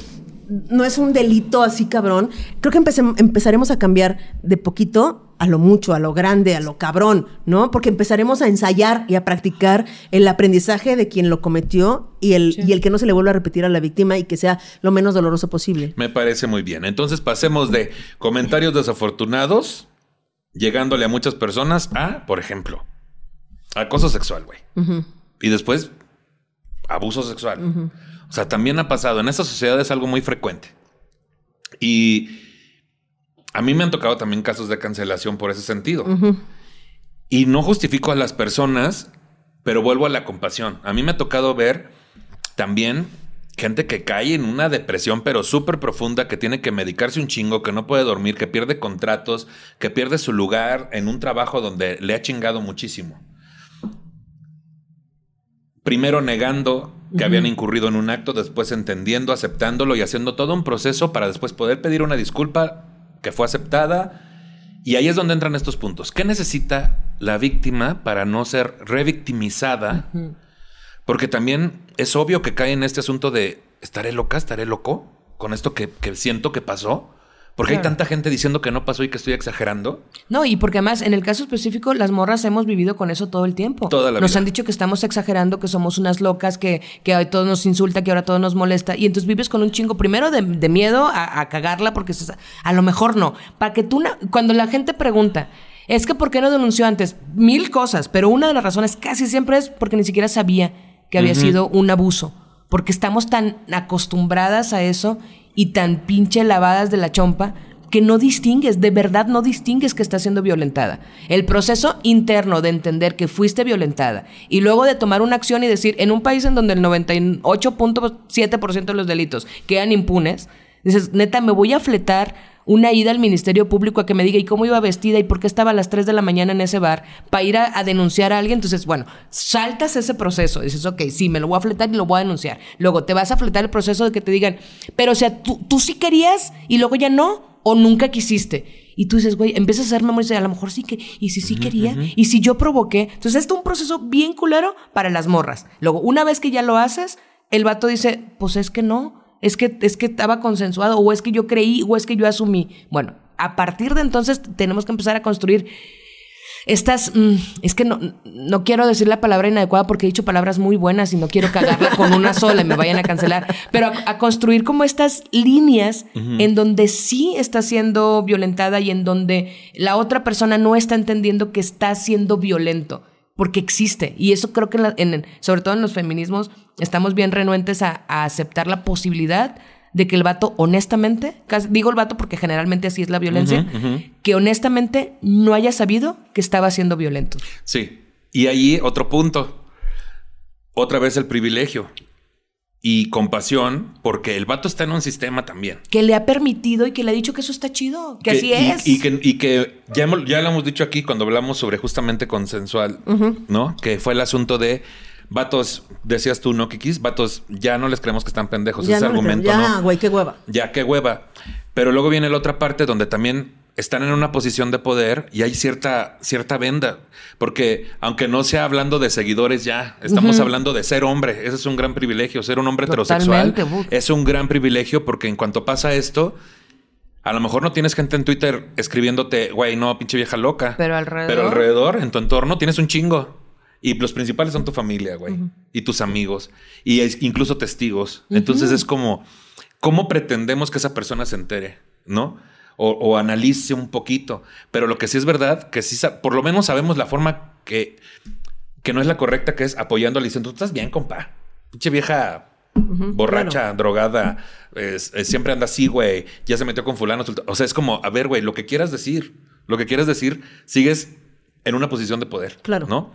No es un delito así cabrón. Creo que empezaremos a cambiar de poquito a lo mucho, a lo grande, a lo cabrón, ¿no? Porque empezaremos a ensayar y a practicar el aprendizaje de quien lo cometió y el, Sí. y el que no se le vuelva a repetir a la víctima y que sea lo menos doloroso posible. Me parece muy bien. Entonces pasemos de comentarios desafortunados, llegándole a muchas personas, a, por ejemplo, acoso sexual, güey. Y después, abuso sexual. O sea, también ha pasado. En esta sociedad es algo muy frecuente. Y a mí me han tocado también casos de cancelación por ese sentido. Y no justifico a las personas, pero vuelvo a la compasión. A mí me ha tocado ver también gente que cae en una depresión, pero súper profunda, que tiene que medicarse un chingo, que no puede dormir, que pierde contratos, que pierde su lugar en un trabajo donde le ha chingado muchísimo. Primero negando que habían incurrido en un acto, después entendiendo, aceptándolo y haciendo todo un proceso para después poder pedir una disculpa que fue aceptada. Y ahí es donde entran estos puntos. ¿Qué necesita la víctima para no ser revictimizada? Porque también es obvio que cae en este asunto de ¿estaré loca? ¿Estaré loco? Con esto que, que siento que pasó. Porque hay Claro. tanta gente diciendo que no pasó y que estoy exagerando. No, y porque además en el caso específico las morras hemos vivido con eso todo el tiempo. Toda la nos vida. han dicho que estamos exagerando, que somos unas locas, que, que a todos nos insulta, que ahora todo nos molesta. Y entonces vives con un chingo primero de, de miedo a, a cagarla porque se- a lo mejor no. Para que tú, cuando la gente pregunta, es que ¿por qué no denunció antes? Mil cosas, pero una de las razones casi siempre es porque ni siquiera sabía que había sido un abuso. Porque estamos tan acostumbradas a eso y tan pinche lavadas de la chompa que no distingues, de verdad no distingues que estás siendo violentada. El proceso interno de entender que fuiste violentada y luego de tomar una acción y decir, en un país en donde el 98.7% de los delitos quedan impunes, dices, neta, me voy a fletar una ida al Ministerio Público a que me diga, ¿y cómo iba vestida? ¿Y por qué estaba a las 3 de la mañana en ese bar? Para ir a, a denunciar a alguien. Entonces, bueno, saltas ese proceso. Dices, ok, sí, me lo voy a fletar y lo voy a denunciar. Luego te vas a fletar el proceso de que te digan, pero o sea, tú, tú sí querías y luego ya no, o nunca quisiste. Y tú dices, güey, empiezas a hacer memoria y a lo mejor sí que, y si sí quería, y si yo provoqué. Entonces, esto es un proceso bien culero para las morras. Luego, una vez que ya lo haces, el vato dice, pues es que no, es que, es que estaba consensuado, o es que yo creí, o es que yo asumí. Bueno, a partir de entonces tenemos que empezar a construir estas, mm, es que no, no quiero decir la palabra inadecuada porque he dicho palabras muy buenas y no quiero cagarla con una sola y me vayan a cancelar, pero a, a construir como estas líneas en donde sí está siendo violentada y en donde la otra persona no está entendiendo que está siendo violento. Porque existe. Y eso creo que, en la- en- sobre todo en los feminismos, estamos bien renuentes a, a aceptar la posibilidad de que el vato, honestamente, digo el vato porque generalmente así es la violencia, que honestamente no haya sabido que estaba siendo violento. Sí. Y ahí otro punto. Otra vez el privilegio. Y compasión porque el vato está en un sistema también. Que le ha permitido y que le ha dicho que eso está chido, que, así y, es. Y que, y que ya, hemos- ya lo hemos dicho aquí cuando hablamos sobre justamente consensual, ¿no? Que fue el asunto de vatos, decías tú, ¿no, Kikis? Vatos, ya no les creemos que están pendejos. Ya Ese no argumento. Ya, ¿no? güey, qué hueva. Ya, qué hueva. Pero luego viene la otra parte donde también están en una posición de poder y hay cierta, cierta venda. Porque aunque no sea hablando de seguidores ya, estamos hablando de ser hombre. Ese es un gran privilegio. Ser un hombre heterosexual Totalmente, bu- es un gran privilegio porque en cuanto pasa esto, a lo mejor no tienes gente en Twitter escribiéndote, güey, no, pinche vieja loca. Pero alrededor- Pero alrededor, en tu entorno, tienes un chingo. Y los principales son tu familia, güey. Y tus amigos. Y es- incluso testigos. Entonces es como, ¿cómo pretendemos que esa persona se entere? ¿No? O, o analice un poquito. Pero lo que sí es verdad, que sí, por lo menos sabemos la forma que, que no es la correcta, que es apoyándole y diciendo, tú estás bien, compa. Pinche vieja borracha, drogada, es- es- siempre anda así, güey. Ya se metió con fulano. O sea, es como, a ver, güey, lo que quieras decir, lo que quieras decir, sigues en una posición de poder. Claro. ¿No?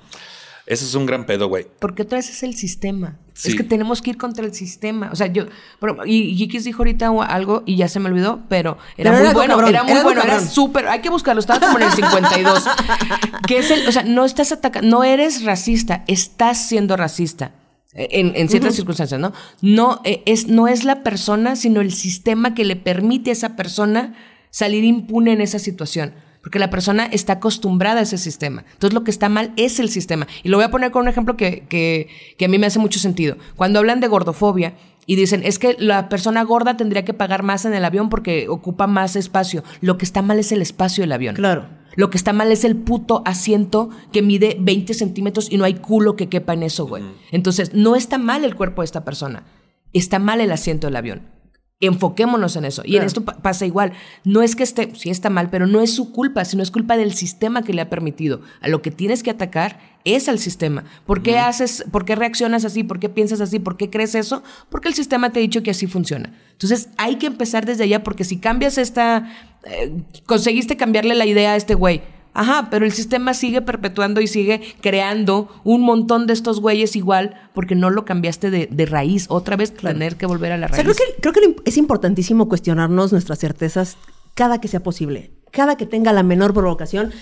Eso es un gran pedo, güey. Porque otra vez es el sistema. Sí. Es que tenemos que ir contra el sistema. O sea, yo. pero- y Yikis dijo ahorita algo y ya se me olvidó, pero era Pero muy era bueno. cabrón, era muy era bueno, era súper. Hay que buscarlo. Estaba como en el 52. que es el. O sea, no estás atacando. No eres racista. Estás siendo racista. eh, En, en ciertas circunstancias, ¿no? No, eh, es, no es la persona, sino el sistema que le permite a esa persona salir impune en esa situación. Porque la persona está acostumbrada a ese sistema. Entonces lo que está mal es el sistema. Y lo voy a poner con un ejemplo que, que, que a mí me hace mucho sentido. Cuando hablan de gordofobia y dicen, es que la persona gorda tendría que pagar más en el avión porque ocupa más espacio. Lo que está mal es el espacio del avión. Claro. Lo que está mal es el puto asiento que mide 20 centímetros y no hay culo que quepa en eso, güey. Entonces, no está mal el cuerpo de esta persona. Está mal el asiento del avión. Enfoquémonos en eso. Y en esto pa- pasa igual. No es que esté, sí está mal, pero no es su culpa, sino es culpa del sistema que le ha permitido. A lo que tienes que atacar es al sistema. ¿Por qué haces, por qué reaccionas así? ¿Por qué piensas así? ¿Por qué crees eso? Porque el sistema te ha dicho que así funciona. Entonces hay que empezar desde allá porque si cambias esta, eh, conseguiste cambiarle la idea a este güey. Ajá, pero el sistema sigue perpetuando y sigue creando un montón de estos güeyes igual porque no lo cambiaste de, de raíz. Otra vez tener que volver a la O sea, raíz. creo que, creo que es importantísimo cuestionarnos nuestras certezas cada que sea posible. Cada que tenga la menor provocación,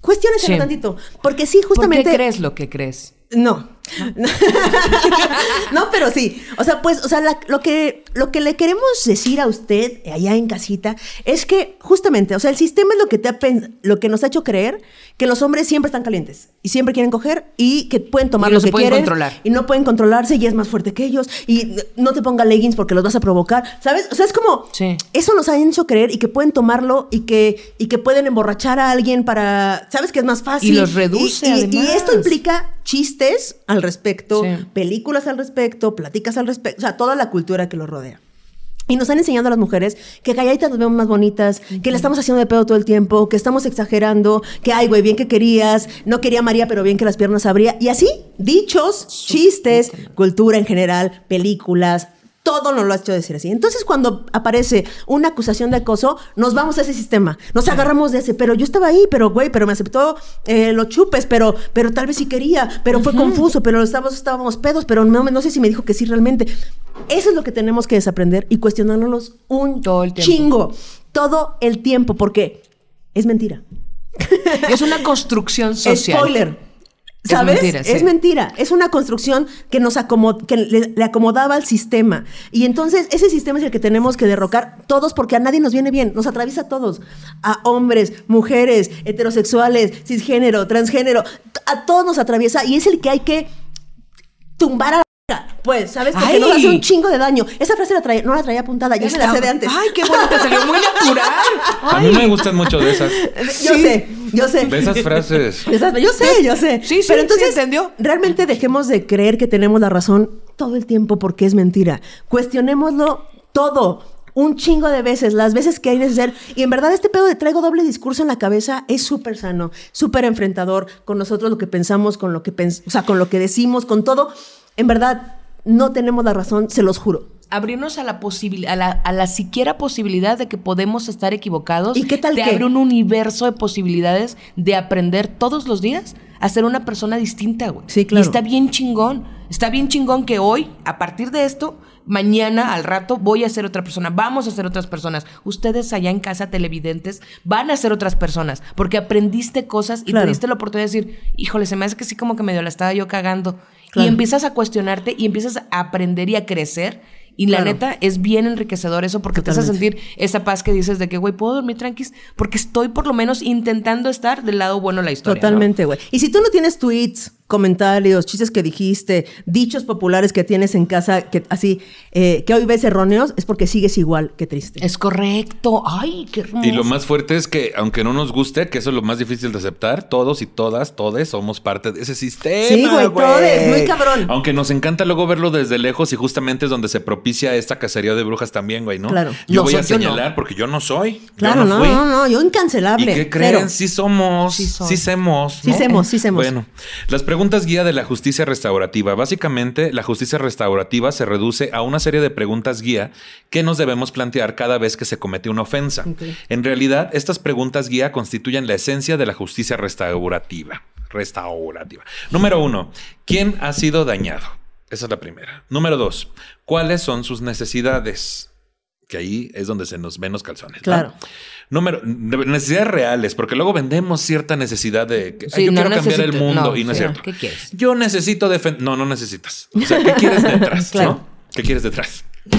cuestiones Sí. tantito. Porque sí, ¿Por justamente. qué crees lo que crees? No. no, pero sí. O sea, pues, o sea, la- lo, que, lo que le queremos decir a usted allá en casita es que justamente, o sea, el sistema es lo que, te ha lo que nos ha hecho creer que los hombres siempre están calientes y siempre quieren coger y que pueden tomar Y no lo se que pueden quieren controlar. y no pueden controlarse y es más fuerte que ellos y no te ponga leggings porque los vas a provocar, ¿sabes? O sea, es como Sí. eso nos han hecho creer y que pueden tomarlo y que, y que pueden emborrachar a alguien para, ¿sabes? Que es más fácil. Y los reduce, Y- y- además. y esto implica chistes al respecto, Sí. películas al respecto, pláticas al respecto, o sea, toda la cultura que lo rodea. Y nos han enseñado a las mujeres que calladitas nos vemos más bonitas, que la estamos haciendo de pedo todo el tiempo, que estamos exagerando, que ay, güey, bien que querías, no quería María, pero bien que las piernas abría. Y así, dichos, chistes, cultura en general, películas, todo nos lo ha hecho decir así. Entonces, cuando aparece una acusación de acoso, nos vamos a ese sistema, nos agarramos de ese, pero yo estaba ahí, pero güey, pero me aceptó eh, los chupes, pero, pero tal vez sí quería, pero fue confuso, pero estábamos, estábamos pedos, pero no, no sé si me dijo que sí realmente. Eso es lo que tenemos que desaprender y cuestionárnoslos un Todo el tiempo. chingo, todo el tiempo, porque es mentira. Es una construcción social. Spoiler. Es ¿Sabes? mentira, sí. Es mentira. Es una construcción que nos acomod que le, le acomodaba al sistema. Y entonces ese sistema es el que tenemos que derrocar todos porque a nadie nos viene bien. Nos atraviesa a todos. A hombres, mujeres, heterosexuales, cisgénero, transgénero. A todos nos atraviesa y es el que hay que tumbar a pues, ¿sabes? Porque Ay. nos hace un chingo de daño. Esa frase la traía- no la traía apuntada, ya me la Está- sé de antes. Ay, qué bueno, te salió muy natural. A mí me gustan mucho de esas. Yo sé, yo sé. De esas frases. Yo sé, yo sé. Sí, sí, Pero sí, entonces, entendió. realmente dejemos de creer que tenemos la razón todo el tiempo porque es mentira. Cuestionémoslo todo. Un chingo de veces, las veces que hay necesario. Y en verdad, este pedo de traigo doble discurso en la cabeza es súper sano, súper enfrentador con nosotros, lo que pensamos, con lo que pens o sea, con lo que decimos, con todo. En verdad, no tenemos la razón, se los juro. Abrirnos a la posibilidad, a la, a la siquiera posibilidad de que podemos estar equivocados. ¿Y qué tal Te qué? abre un universo de posibilidades de aprender todos los días a ser una persona distinta, güey. Sí, claro. Y está bien chingón. Está bien chingón que hoy, a partir de esto, mañana, al rato, voy a ser otra persona. Vamos a ser otras personas. Ustedes allá en casa, televidentes, van a ser otras personas. Porque aprendiste cosas y Claro. te diste la oportunidad de decir, híjole, se me hace que sí como que medio la estaba yo cagando. Claro. Y empiezas a cuestionarte y empiezas a aprender y a crecer. Y la Claro. neta es bien enriquecedor eso porque te hace Totalmente. sentir esa paz que dices de que, güey, puedo dormir tranquis porque estoy por lo menos intentando estar del lado bueno de la historia. Totalmente, güey. Y si tú no tienes tweets, comentarios, chistes que dijiste, dichos populares que tienes en casa, que así, eh, que hoy ves erróneos, es porque sigues igual que triste. Es correcto. Ay, qué hermoso. Y lo más fuerte es que, aunque no nos guste, que eso es lo más difícil de aceptar, todos y todas, todes somos parte de ese sistema. Sí, güey, todes, muy cabrón. Aunque nos encanta luego verlo desde lejos y justamente es donde se propicia esta cacería de brujas también, güey, ¿no? Claro. Yo No voy a no. señalar porque yo no soy. Claro, yo no, fui. no, no, yo ¿Y incancelable. qué creen? Cero. Sí somos, Sí sí, semos. Sí ¿no? semos, sí semos. Bueno, las preguntas guía de la justicia restaurativa. Básicamente, la justicia restaurativa se reduce a una serie de preguntas guía que nos debemos plantear cada vez que se comete una ofensa. En realidad, estas preguntas guía constituyen la esencia de la justicia restaurativa. Restaurativa. Número uno, ¿quién ha sido dañado? Esa es la primera. Número dos, ¿cuáles son sus necesidades? Que ahí es donde se nos ven los calzones. ¿no? Número, necesidades reales, porque luego vendemos cierta necesidad de que "Ay, Sí, yo no quiero cambiar el mundo no, y no es sí, cierto. ¿qué quieres? Yo necesito defender. No, no necesitas. O sea, ¿qué quieres detrás? Claro. ¿no? ¿Qué quieres detrás?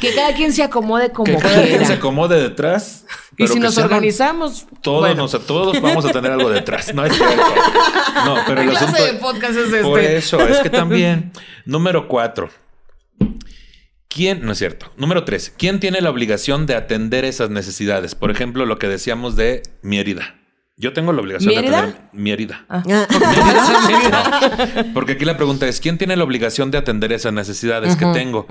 Que cada quien se acomode como que cada quien se acomode detrás. y si nos organizamos, Todos, bueno. nos- todos vamos a tener algo detrás. No es. No, pero el ¿Qué clase asunto. de podcast es este? Por eso, es que también. Número cuatro. ¿Quién? No es cierto. Número tres. ¿Quién tiene la obligación de atender esas necesidades? Por ejemplo, lo que decíamos de mi herida. Yo tengo la obligación ¿Mi de atender mi herida. Ah, No, porque aquí la pregunta es, ¿quién tiene la obligación de atender esas necesidades que tengo?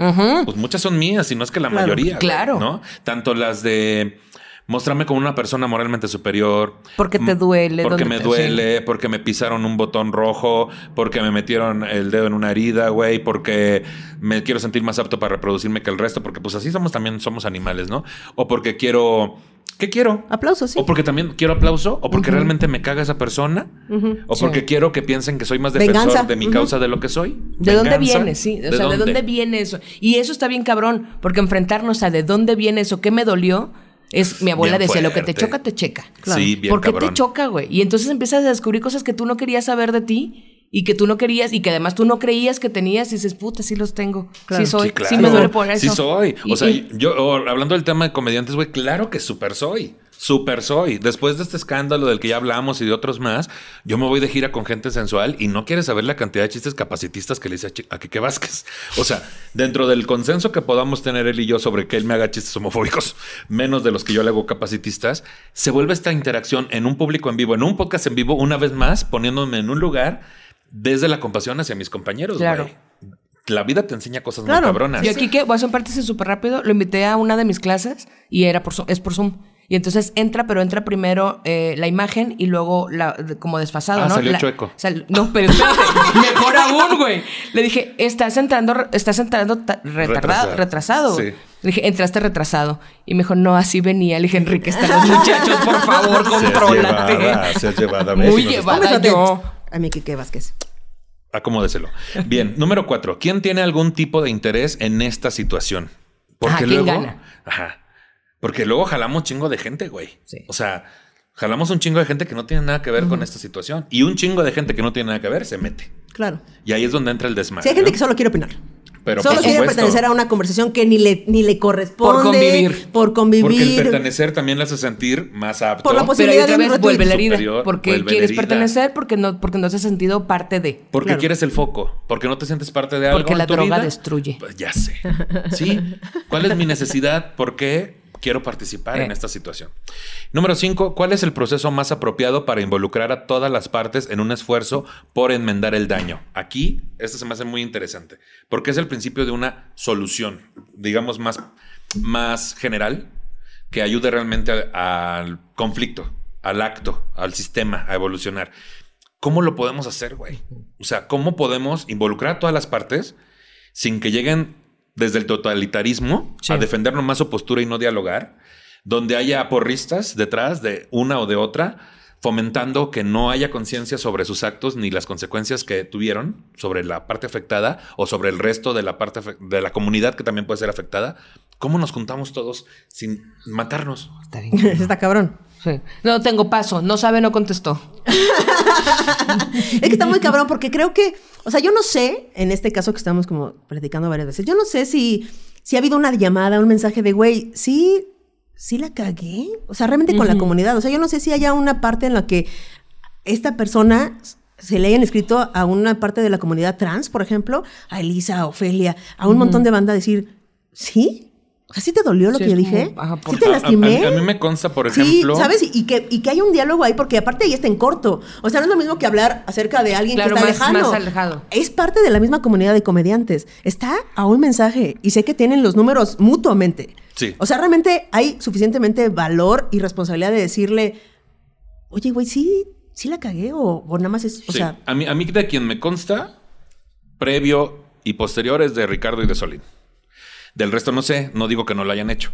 Pues muchas son mías, y no es que la Claro. mayoría. Claro. ¿no? Tanto las de mostrarme como una persona moralmente superior. Porque te duele, Porque me te- duele, porque me pisaron un botón rojo, porque me metieron el dedo en una herida, güey, porque me quiero sentir más apto para reproducirme que el resto, porque pues así somos también, somos animales, ¿no? O porque quiero... ¿Qué quiero? Aplausos, sí. O porque también quiero aplauso, o porque realmente me caga esa persona, o Sí. porque quiero que piensen que soy más defensor Venganza. de mi causa de lo que soy. ¿De dónde viene? Sí, o sea, ¿de dónde viene eso? Y eso está bien cabrón, porque enfrentarnos a de dónde viene eso, qué me dolió, es mi abuela Bien decía, lo que te choca, te checa. Sí, bien ¿Por qué cabrón. te choca, güey? Y entonces empiezas a descubrir cosas que tú no querías saber de ti y que tú no querías y que además tú no creías que tenías y dices, puta, sí los tengo. Claro. Sí soy, Sí, claro. sí me duele por eso. Sí soy. O Y- sea, y- yo hablando del tema de comediantes, güey, claro que súper soy. Súper soy. Después de este escándalo del que ya hablamos y de otros más, yo me voy de gira con gente sensual y no quieres saber la cantidad de chistes capacitistas que le hice a, Quique Vázquez. O sea, dentro del consenso que podamos tener él y yo sobre que él me haga chistes homofóbicos, menos de los que yo le hago capacitistas, se vuelve esta interacción en un público en vivo, en un podcast en vivo, una vez más, poniéndome en un lugar desde la compasión hacia mis compañeros. Claro. La vida te enseña cosas Claro. muy cabronas. Yo aquí que voy a hacer un súper rápido, lo invité a una de mis clases y era por es por Zoom. Y entonces entra, pero entra primero eh, la imagen y luego la, de- como desfasado, Ah, ¿no? salió La- chueco. sal- no, pero espérate, mejor aún, güey. Le dije, estás entrando, estás entrando ta- retardado, Retrasado. retrasado. Sí. Le dije, entraste retrasado. Y me dijo, no, así venía. Le dije, Enrique, están los muchachos, por favor, contrólate. llevada, seas llevada. Muy llevada. yo. A mi Quique Vázquez. Acomódeselo. Bien, número cuatro. ¿Quién tiene algún tipo de interés en esta situación? Porque Ah, ¿quién luego. gana? Ajá. Porque luego jalamos chingo de gente, güey. Sí. O sea, jalamos un chingo de gente que no tiene nada que ver con esta situación. Y un chingo de gente que no tiene nada que ver se mete. Claro. Y ahí es donde entra el desmadre. Si hay gente ¿no? que solo quiere opinar. Pero solo quiere supuesto. pertenecer a una conversación que ni le, ni le corresponde. Por convivir. Por convivir. Porque el pertenecer también le hace sentir más apto. Por la Pero posibilidad otra de un vez vuelve la herida. Porque vuelve quieres herida. pertenecer, porque no, porque no te has sentido parte de. Porque Claro. quieres el foco, porque no te sientes parte de algo. Porque en la tu droga vida. destruye. Pues ya sé. Sí. ¿Cuál es mi necesidad? ¿Por qué quiero participar en Eh. esta situación? Número cinco, ¿cuál es el proceso más apropiado para involucrar a todas las partes en un esfuerzo por enmendar el daño? Aquí, esto se me hace muy interesante, porque es el principio de una solución, digamos, más, más general, que ayude realmente al- al conflicto, al acto, al sistema, a evolucionar. ¿Cómo lo podemos hacer, güey? O sea, ¿cómo podemos involucrar a todas las partes sin que lleguen desde el totalitarismo Sí. a defender nomás su postura y no dialogar? Donde haya porristas detrás de una o de otra, fomentando que no haya conciencia sobre sus actos ni las consecuencias que tuvieron sobre la parte afectada o sobre el resto de la parte de la comunidad que también puede ser afectada. ¿Cómo nos juntamos todos sin matarnos? Está bien. Está cabrón. Sí. No tengo paso. No sabe, no contestó. Es que está muy cabrón porque creo que, o sea, yo no sé, en este caso que estamos como platicando varias veces, yo no sé si, si ha habido una llamada, un mensaje de, güey, sí, sí la cagué. O sea, realmente con la comunidad. O sea, yo no sé si haya una parte en la que esta persona se le hayan escrito a una parte de la comunidad trans, por ejemplo, a Elisa, a Ofelia, a un montón de banda decir, ¿sí? O sea, ¿sí te dolió lo Sí, que yo dije? ajá, ¿Sí te a- lastimé? A, a mí me consta, por Sí, ejemplo. ¿sabes? Y, y que, y que hay un diálogo ahí, porque aparte ahí está en corto. O sea, no es lo mismo que hablar acerca de alguien Claro, que está más- lejano. más alejado. Es parte de la misma comunidad de comediantes. Está a un mensaje y sé que tienen los números mutuamente. Sí. O sea, realmente hay suficientemente valor y responsabilidad de decirle, oye, güey, sí, sí la cagué o, o nada más es, o Sí, sea, a, mí, a mí de quien me consta, previo y posterior es de Ricardo y de Solín. Del resto no sé, no digo que no lo hayan hecho.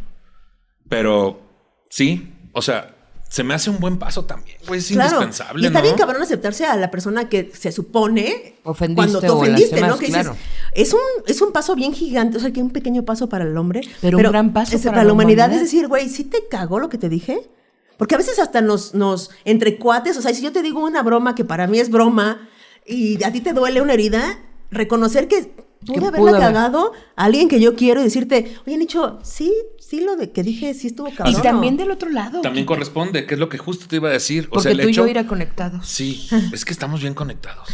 Pero sí, o sea, se me hace un buen paso también, güey. Es Claro. indispensable, Y está ¿no? bien cabrón aceptarse a la persona que se supone Ofendiste cuando te ofendiste, ¿no? Que dices, claro. es un, es un paso bien gigante, o sea, que un pequeño paso para el hombre. Pero un gran paso es- para la la humanidad. humanidad. Es decir, güey, ¿sí te cagó lo que te dije? Porque a veces hasta nos, nos, entre cuates, o sea, si yo te digo una broma que para mí es broma y a ti te duele una herida, reconocer que pude haberla cagado a alguien que yo quiero y decirte, oye, Nicho, sí, sí lo de que dije, sí estuvo cabrón. Y también del otro lado. También corresponde, que es lo que justo te iba a decir. O Porque sea, el tú y yo irá conectados. Sí, es que estamos bien conectados.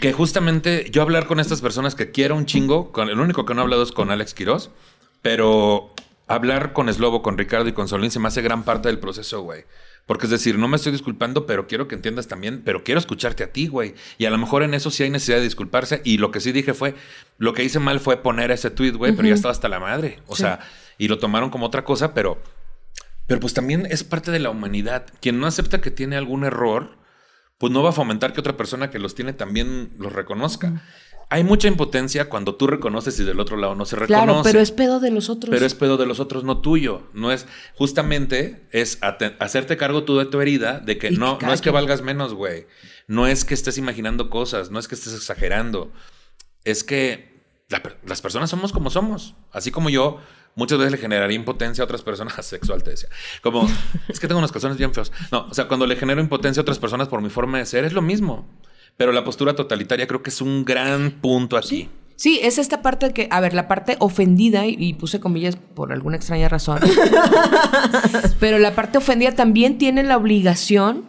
que justamente yo hablar con estas personas que quiero un chingo, con el único que no he hablado es con Alex Quiroz, pero hablar con Slobo, con Ricardo y con Solín se me hace gran parte del proceso, güey. Porque es decir, no me estoy disculpando, pero quiero que entiendas también, pero quiero escucharte a ti, güey. Y a lo mejor en eso sí hay necesidad de disculparse. Y lo que sí dije fue, lo que hice mal fue poner ese tweet, güey, pero ya estaba hasta la madre. O sea, y lo tomaron como otra cosa, pero pero pues también es parte de la humanidad. Quien no acepta que tiene algún error, pues no va a fomentar que otra persona que los tiene también los reconozca. Hay mucha impotencia cuando tú reconoces y del otro lado no se reconoce. Claro, pero es pedo de los otros. Pero es pedo de los otros, no tuyo. No es, justamente, es hacerte cargo tú de tu herida, de que Y no, que no es que valgas menos, güey. No es que estés imaginando cosas, no es que estés exagerando. Es que la las personas somos como somos. Así como yo muchas veces le generaría impotencia a otras personas, sexual te decía. Como, es que tengo unos calzones bien feos. No, o sea, cuando le genero impotencia a otras personas por mi forma de ser, es lo mismo. Pero la postura totalitaria creo que es un gran punto aquí. Sí, es esta parte que, a ver, la parte ofendida, y, y puse comillas por alguna extraña razón, pero la parte ofendida también tiene la obligación,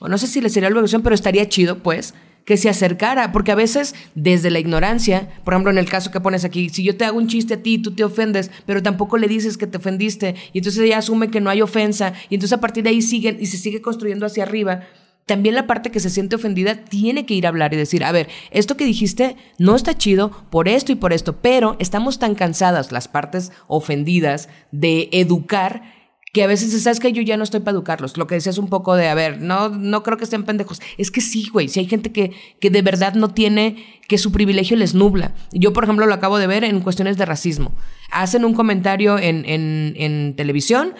o no sé si le sería la obligación, pero estaría chido, pues, que se acercara, porque a veces desde la ignorancia, por ejemplo, en el caso que pones aquí, si yo te hago un chiste a ti, tú te ofendes, pero tampoco le dices que te ofendiste, y entonces ella asume que no hay ofensa, y entonces a partir de ahí siguen y se sigue construyendo hacia arriba. También la parte que se siente ofendida tiene que ir a hablar y decir, a ver, esto que dijiste no está chido por esto y por esto, pero estamos tan cansadas las partes ofendidas de educar que a veces sabes que yo ya no estoy para educarlos. Lo que decías un poco de, a ver, no, no creo que estén pendejos. Es que sí, güey, si hay gente que, que de verdad no tiene, que su privilegio les nubla. Yo, por ejemplo, lo acabo de ver en cuestiones de racismo. Hacen un comentario en, en, en televisión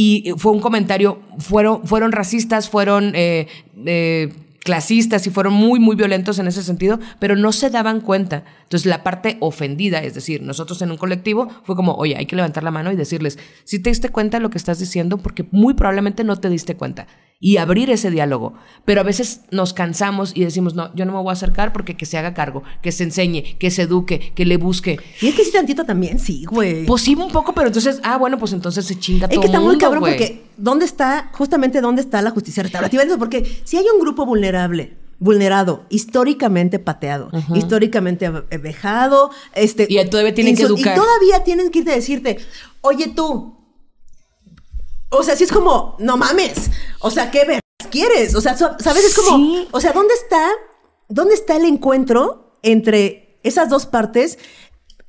y fue un comentario, fueron, fueron racistas, fueron eh, eh, clasistas y fueron muy, muy violentos en ese sentido, pero no se daban cuenta. Entonces la parte ofendida, es decir, nosotros en un colectivo fue como, oye, hay que levantar la mano y decirles, si te diste cuenta de lo que estás diciendo, porque muy probablemente no te diste cuenta. Y abrir ese diálogo. Pero a veces nos cansamos y decimos, no, yo no me voy a acercar porque que se haga cargo, que se enseñe, que se eduque, que le busque. Y es que sí, tantito también, sí, güey. Pues sí, un poco, pero entonces, ah, bueno, pues entonces se chinga Es todo que está muy cabrón güey. porque ¿dónde está, justamente dónde está la justicia restaurativa? Porque si hay un grupo vulnerable, vulnerado, históricamente pateado, históricamente ve- vejado, este... Y todavía tienen que educar. Y todavía tienen que irte a decirte, oye tú, o sea, si es como, no mames, o sea, ¿qué ver quieres? O sea, ¿sabes? Es como, Sí. o sea, ¿dónde está, dónde está el encuentro entre esas dos partes?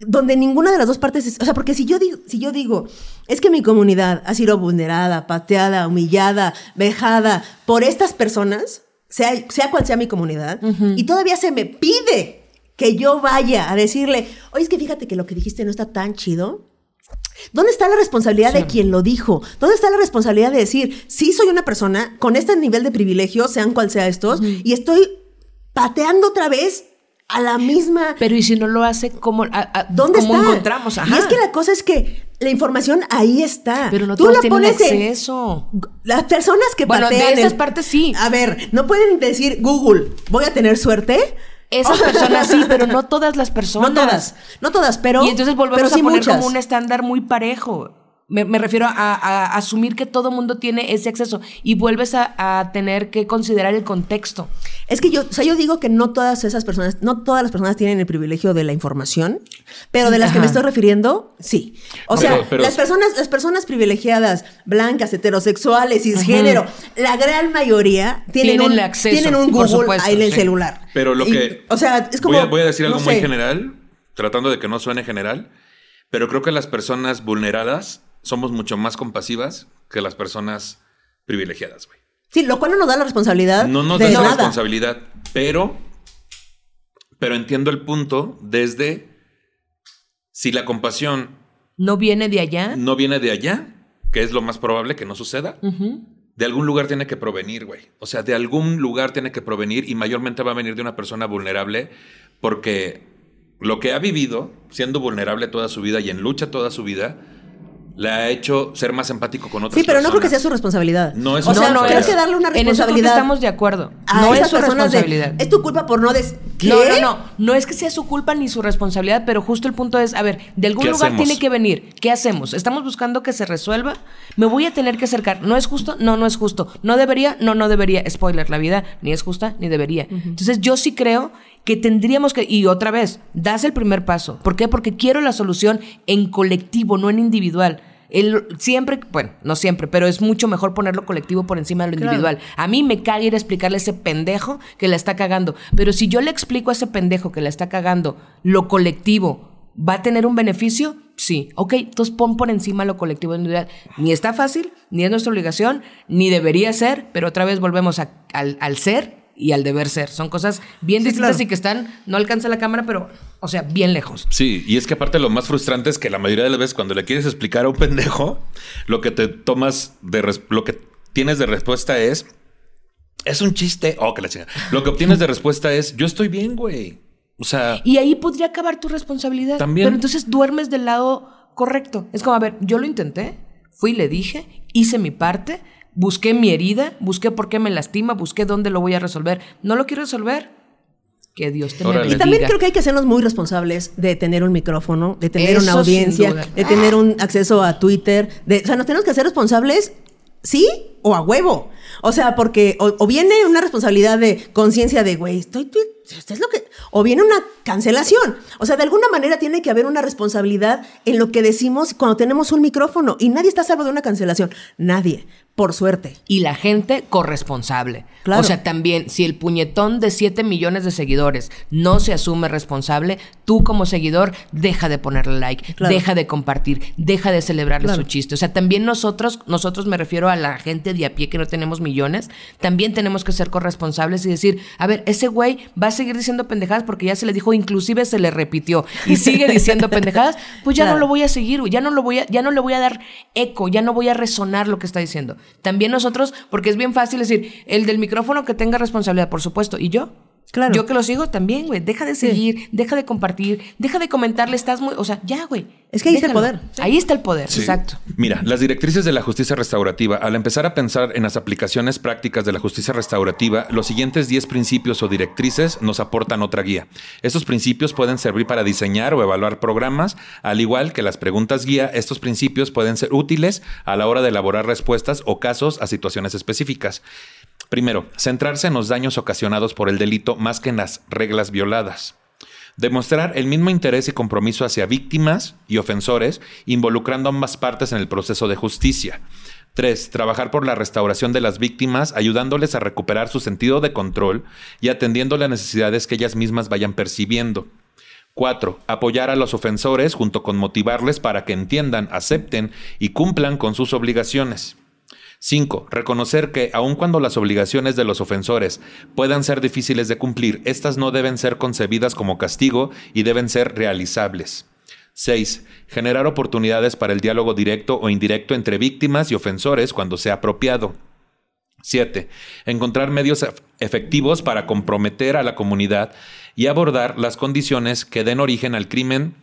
donde ninguna de las dos partes es, o sea, porque si yo digo, si yo digo, es que mi comunidad ha sido vulnerada, pateada, humillada, vejada por estas personas, sea, sea cual sea mi comunidad, y todavía se me pide que yo vaya a decirle, oye, es que fíjate que lo que dijiste no está tan chido. ¿Dónde está la responsabilidad Sí. de quien lo dijo? ¿Dónde está la responsabilidad de decir, sí soy una persona con este nivel de privilegio, sean cual sea estos, y estoy pateando otra vez a la misma... Pero y si no lo hace, ¿cómo, a- a- ¿Dónde cómo está? encontramos? Ajá. Y es que la cosa es que la información ahí está. Pero no Tú todos la tienen pones en- acceso. Las personas que Bueno, de patean esas partes sí. A ver, no pueden decir Google, voy a tener suerte. Esas personas sí, pero no todas las personas. No todas, no todas, pero y entonces volvemos pero sí a poner muchas. como un estándar muy parejo. Me, me refiero a, a asumir que todo mundo tiene ese acceso y vuelves a, a tener que considerar el contexto. Es que yo, o sea, yo digo que no todas esas personas, no todas las personas tienen el privilegio de la información, pero de las que Ajá. me estoy refiriendo, sí. O Pero- sea, pero- las personas, las personas privilegiadas, blancas, heterosexuales, cisgénero, la gran mayoría tienen, Tienen un, el acceso, tienen un por Google supuesto, ahí en el sí. celular. Pero lo Y, que. o sea, es como. Voy a, voy a decir no algo muy sé. general, tratando de que no suene general, pero creo que las personas vulneradas somos mucho más compasivas que las personas privilegiadas, güey. Sí, lo cual no nos da la responsabilidad. No nos da nada. responsabilidad, pero, pero entiendo el punto desde si la compasión ¿No viene de allá? no viene de allá, que es lo más probable que no suceda, de algún lugar tiene que provenir, güey. O sea, de algún lugar tiene que provenir y mayormente va a venir de una persona vulnerable porque lo que ha vivido, siendo vulnerable toda su vida y en lucha toda su vida, le ha hecho ser más empático con otras Sí, pero no creo que sea personas. su responsabilidad. No es O su sea, no, no creo que darle una En eso responsabilidad. estamos de acuerdo. a no es su personas de, responsabilidad. es tu culpa por no des. ¿Qué? No, no, no. No es que sea su culpa ni su responsabilidad, pero justo el punto es, a ver, de algún ¿Qué lugar hacemos? tiene que venir. ¿Qué hacemos? ¿Estamos buscando que se resuelva? ¿Me voy a tener que acercar? ¿No es justo? No, no es justo. ¿No debería? No, no debería. Spoiler, la vida ni es justa ni debería. Entonces yo sí creo que tendríamos que, y otra vez, das el primer paso. ¿Por qué? Porque quiero la solución en colectivo, no en individual. El, siempre, bueno, no siempre, pero es mucho mejor ponerlo colectivo por encima de lo Claro. individual. A mí me caga ir a explicarle a ese pendejo que la está cagando. Pero si yo le explico a ese pendejo que la está cagando lo colectivo, ¿va a tener un beneficio? Sí. Ok, entonces pon por encima lo colectivo individual. Ni está fácil, ni es nuestra obligación, ni debería ser, pero otra vez volvemos a- al, al ser y al deber ser. Son cosas bien Sí, distintas claro. y que están, no alcanza la cámara, pero, o sea, bien lejos. Sí, y es que aparte lo más frustrante es que la mayoría de las veces cuando le quieres explicar a un pendejo, lo que te tomas de lo que tienes de respuesta es es un chiste. Oh, que la chingada. Lo que obtienes de respuesta es yo estoy bien, güey. O sea, Y ahí podría acabar tu responsabilidad. También. Pero entonces duermes del lado correcto. Es como, a ver, yo lo intenté, fui, le dije, hice mi parte, busqué mi herida, busqué por qué me lastima, busqué dónde lo voy a resolver. No lo quiero resolver. Que Dios te. Y también creo que hay que hacernos muy responsables de tener un micrófono, de tener Eso una audiencia, de tener un acceso a Twitter. De, o sea, nos tenemos que hacer responsables, sí o a huevo. O sea, porque o, o viene una responsabilidad de conciencia de, güey, estoy, estoy- esto es lo que... O viene una cancelación. O sea, de alguna manera tiene que haber una responsabilidad en lo que decimos cuando tenemos un micrófono. Y nadie está a salvo de una cancelación. Nadie, por suerte. Y la gente corresponsable. Claro. O sea, también, si el puñetón de 7 millones de seguidores no se asume responsable, tú como seguidor deja de ponerle like, Claro. deja de compartir, deja de celebrarle Claro. su chiste. O sea, también nosotros, nosotros me refiero a la gente de a pie que no tenemos millones, también tenemos que ser corresponsables y decir, a ver, ese güey va a seguir diciendo pendejadas porque ya se le dijo, inclusive se le repitió y sigue diciendo pendejadas, pues ya no lo voy a seguir, ya no lo voy a, ya no le voy a dar eco, ya no voy a resonar lo que está diciendo. También nosotros, porque es bien fácil decir, el del micrófono que tenga responsabilidad, por supuesto, y yo. Claro. Yo que lo sigo también, güey. Deja de seguir, deja de compartir, deja de comentarle, estás muy. O sea, ya, güey. Es que ahí está el poder. Ahí está el poder, Sí. exacto. Mira, las directrices de la justicia restaurativa, al empezar a pensar en las aplicaciones prácticas de la justicia restaurativa, los siguientes 10 principios o directrices nos aportan otra guía. Estos principios pueden servir para diseñar o evaluar programas, al igual que las preguntas guía, estos principios pueden ser útiles a la hora de elaborar respuestas o casos a situaciones específicas. Primero, centrarse en los daños ocasionados por el delito más que en las reglas violadas. Demostrar el mismo interés y compromiso hacia víctimas y ofensores, involucrando ambas partes en el proceso de justicia. 3. Trabajar por la restauración de las víctimas, ayudándoles a recuperar su sentido de control y atendiendo las necesidades que ellas mismas vayan percibiendo. 4. Apoyar a los ofensores junto con motivarles para que entiendan, acepten y cumplan con sus obligaciones. 5. Reconocer que, aun cuando las obligaciones de los ofensores puedan ser difíciles de cumplir, estas no deben ser concebidas como castigo y deben ser realizables. 6. Generar oportunidades para el diálogo directo o indirecto entre víctimas y ofensores cuando sea apropiado. 7. Encontrar medios efectivos para comprometer a la comunidad y abordar las condiciones que den origen al crimen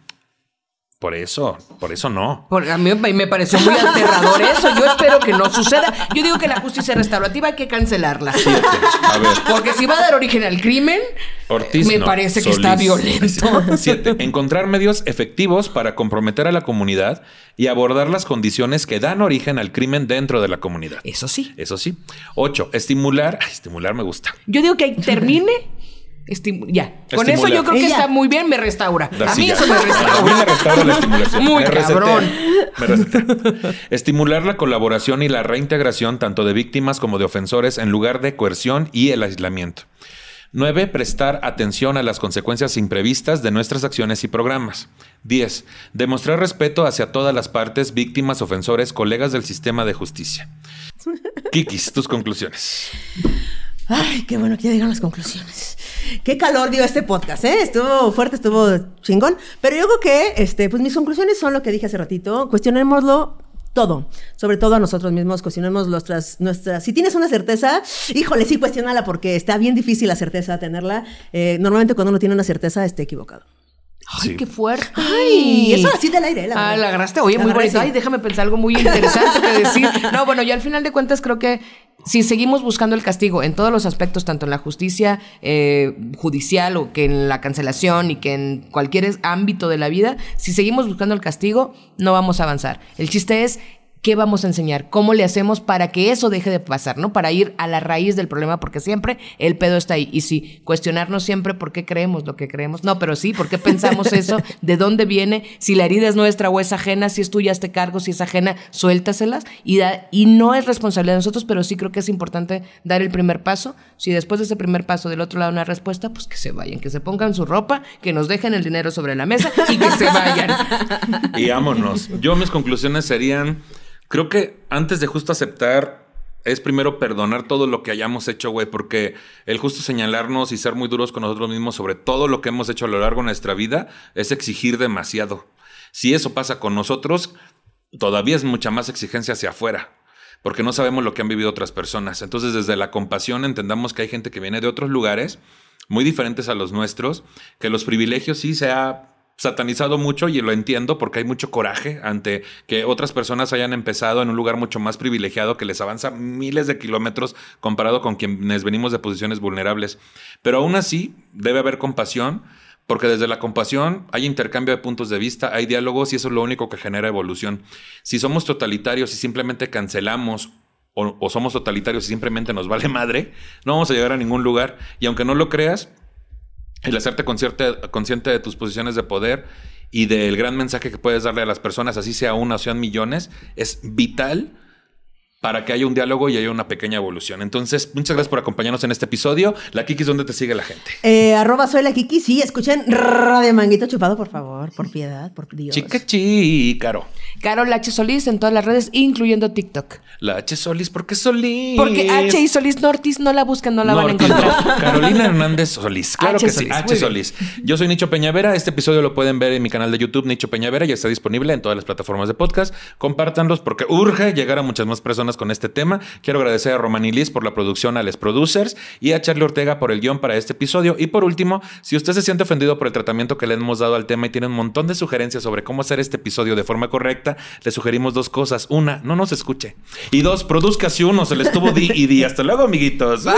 por eso, por eso no. a mí me pareció muy aterrador eso. Yo espero que no suceda. Yo digo que la justicia restaurativa hay que cancelarla. A ver. Porque si va a dar origen al crimen, me parece que está violento. Siete. Encontrar medios efectivos para comprometer a la comunidad y abordar las condiciones que dan origen al crimen dentro de la comunidad. Eso sí. Eso sí. Ocho. Estimular. estimular me gusta. Yo digo que termine ya. Con eso yo creo que está muy bien, me restaura. a mí eso me restaura. A mí me restaura la estimulación. Muy cabrón. Estimular la colaboración y la reintegración tanto de víctimas como de ofensores en lugar de coerción y el aislamiento. 9. Prestar atención a las consecuencias imprevistas de nuestras acciones y programas. 10. Demostrar respeto hacia todas las partes, víctimas, ofensores, colegas del sistema de justicia. Kikis, tus conclusiones. Ay, qué bueno que ya digan las conclusiones. Qué calor dio este podcast, ¿eh? Estuvo fuerte, estuvo chingón. Pero yo creo que, este, pues mis conclusiones son lo que dije hace ratito. Cuestionémoslo todo, sobre todo a nosotros mismos, cuestionemos nuestras, nuestras, si tienes una certeza, híjole, sí, cuestionala porque está bien difícil la certeza tenerla. Eh, normalmente cuando uno tiene una certeza, está equivocado. Ay, qué fuerte. Ay, eso así del aire. La ah, la agarraste. Oye, muy bonito. Ay, déjame pensar algo muy interesante que decir. No, bueno, yo al final de cuentas creo que si seguimos buscando el castigo en todos los aspectos, tanto en la justicia eh, judicial o que en la cancelación y que en cualquier ámbito de la vida, si seguimos buscando el castigo, no vamos a avanzar. El chiste es ¿qué vamos a enseñar? ¿Cómo le hacemos para que eso deje de pasar, ¿no? Para ir a la raíz del problema, porque siempre el pedo está ahí. Y sí, cuestionarnos siempre por qué creemos lo que creemos. No, pero sí, ¿por qué pensamos eso? ¿De dónde viene? Si la herida es nuestra o es ajena, si es tuya, te cargo, si es ajena, suéltaselas. Y, y no es responsabilidad de nosotros, pero sí creo que es importante dar el primer paso. Si después de ese primer paso del otro lado una respuesta, pues que se vayan, que se pongan su ropa, que nos dejen el dinero sobre la mesa y que se vayan. Y vámonos. Yo mis conclusiones serían Creo que antes de justo aceptar es primero perdonar todo lo que hayamos hecho, güey, porque el justo señalarnos y ser muy duros con nosotros mismos sobre todo lo que hemos hecho a lo largo de nuestra vida es exigir demasiado. Si eso pasa con nosotros, todavía es mucha más exigencia hacia afuera, porque no sabemos lo que han vivido otras personas. Entonces, desde la compasión entendamos que hay gente que viene de otros lugares muy diferentes a los nuestros, que los privilegios sí sea satanizado mucho y lo entiendo porque hay mucho coraje ante que otras personas hayan empezado en un lugar mucho más privilegiado que les avanza miles de kilómetros comparado con quienes venimos de posiciones vulnerables. Pero aún así debe haber compasión porque desde la compasión hay intercambio de puntos de vista, hay diálogos y eso es lo único que genera evolución. Si somos totalitarios y simplemente cancelamos o, o somos totalitarios y simplemente nos vale madre, no vamos a llegar a ningún lugar. Y aunque no lo creas, el hacerte consciente, de tus posiciones de poder y del gran mensaje que puedes darle a las personas, así sea una o sean millones, es vital para que haya un diálogo y haya una pequeña evolución. Entonces, muchas gracias por acompañarnos en este episodio. La Kikis, ¿dónde te sigue la gente? Eh, arroba soy la Kiki, sí, escuchen Radio Manguito Chupado, por favor, por piedad, por Dios. Chica Caro. Carol H. Solís en todas las redes, incluyendo TikTok. La H. Solís, ¿por qué Solís? Porque H y Solís Nortis no la buscan, no la van a encontrar. Carolina Hernández Solís, claro que sí, H. Solís. Yo soy Nicho Peñavera, este episodio lo pueden ver en mi canal de YouTube, Nicho Peñavera, ya está disponible en todas las plataformas de podcast. Compártanlos porque urge llegar a muchas más personas con este tema. Quiero agradecer a Romanilis por la producción, a Les Producers y a Charlie Ortega por el guion para este episodio. Y por último, si usted se siente ofendido por el tratamiento que le hemos dado al tema y tiene un montón de sugerencias sobre cómo hacer este episodio de forma correcta, le sugerimos dos cosas. Una, no nos escuche. Y dos, produzca si uno se le estuvo di y di. Hasta luego, amiguitos. Bye.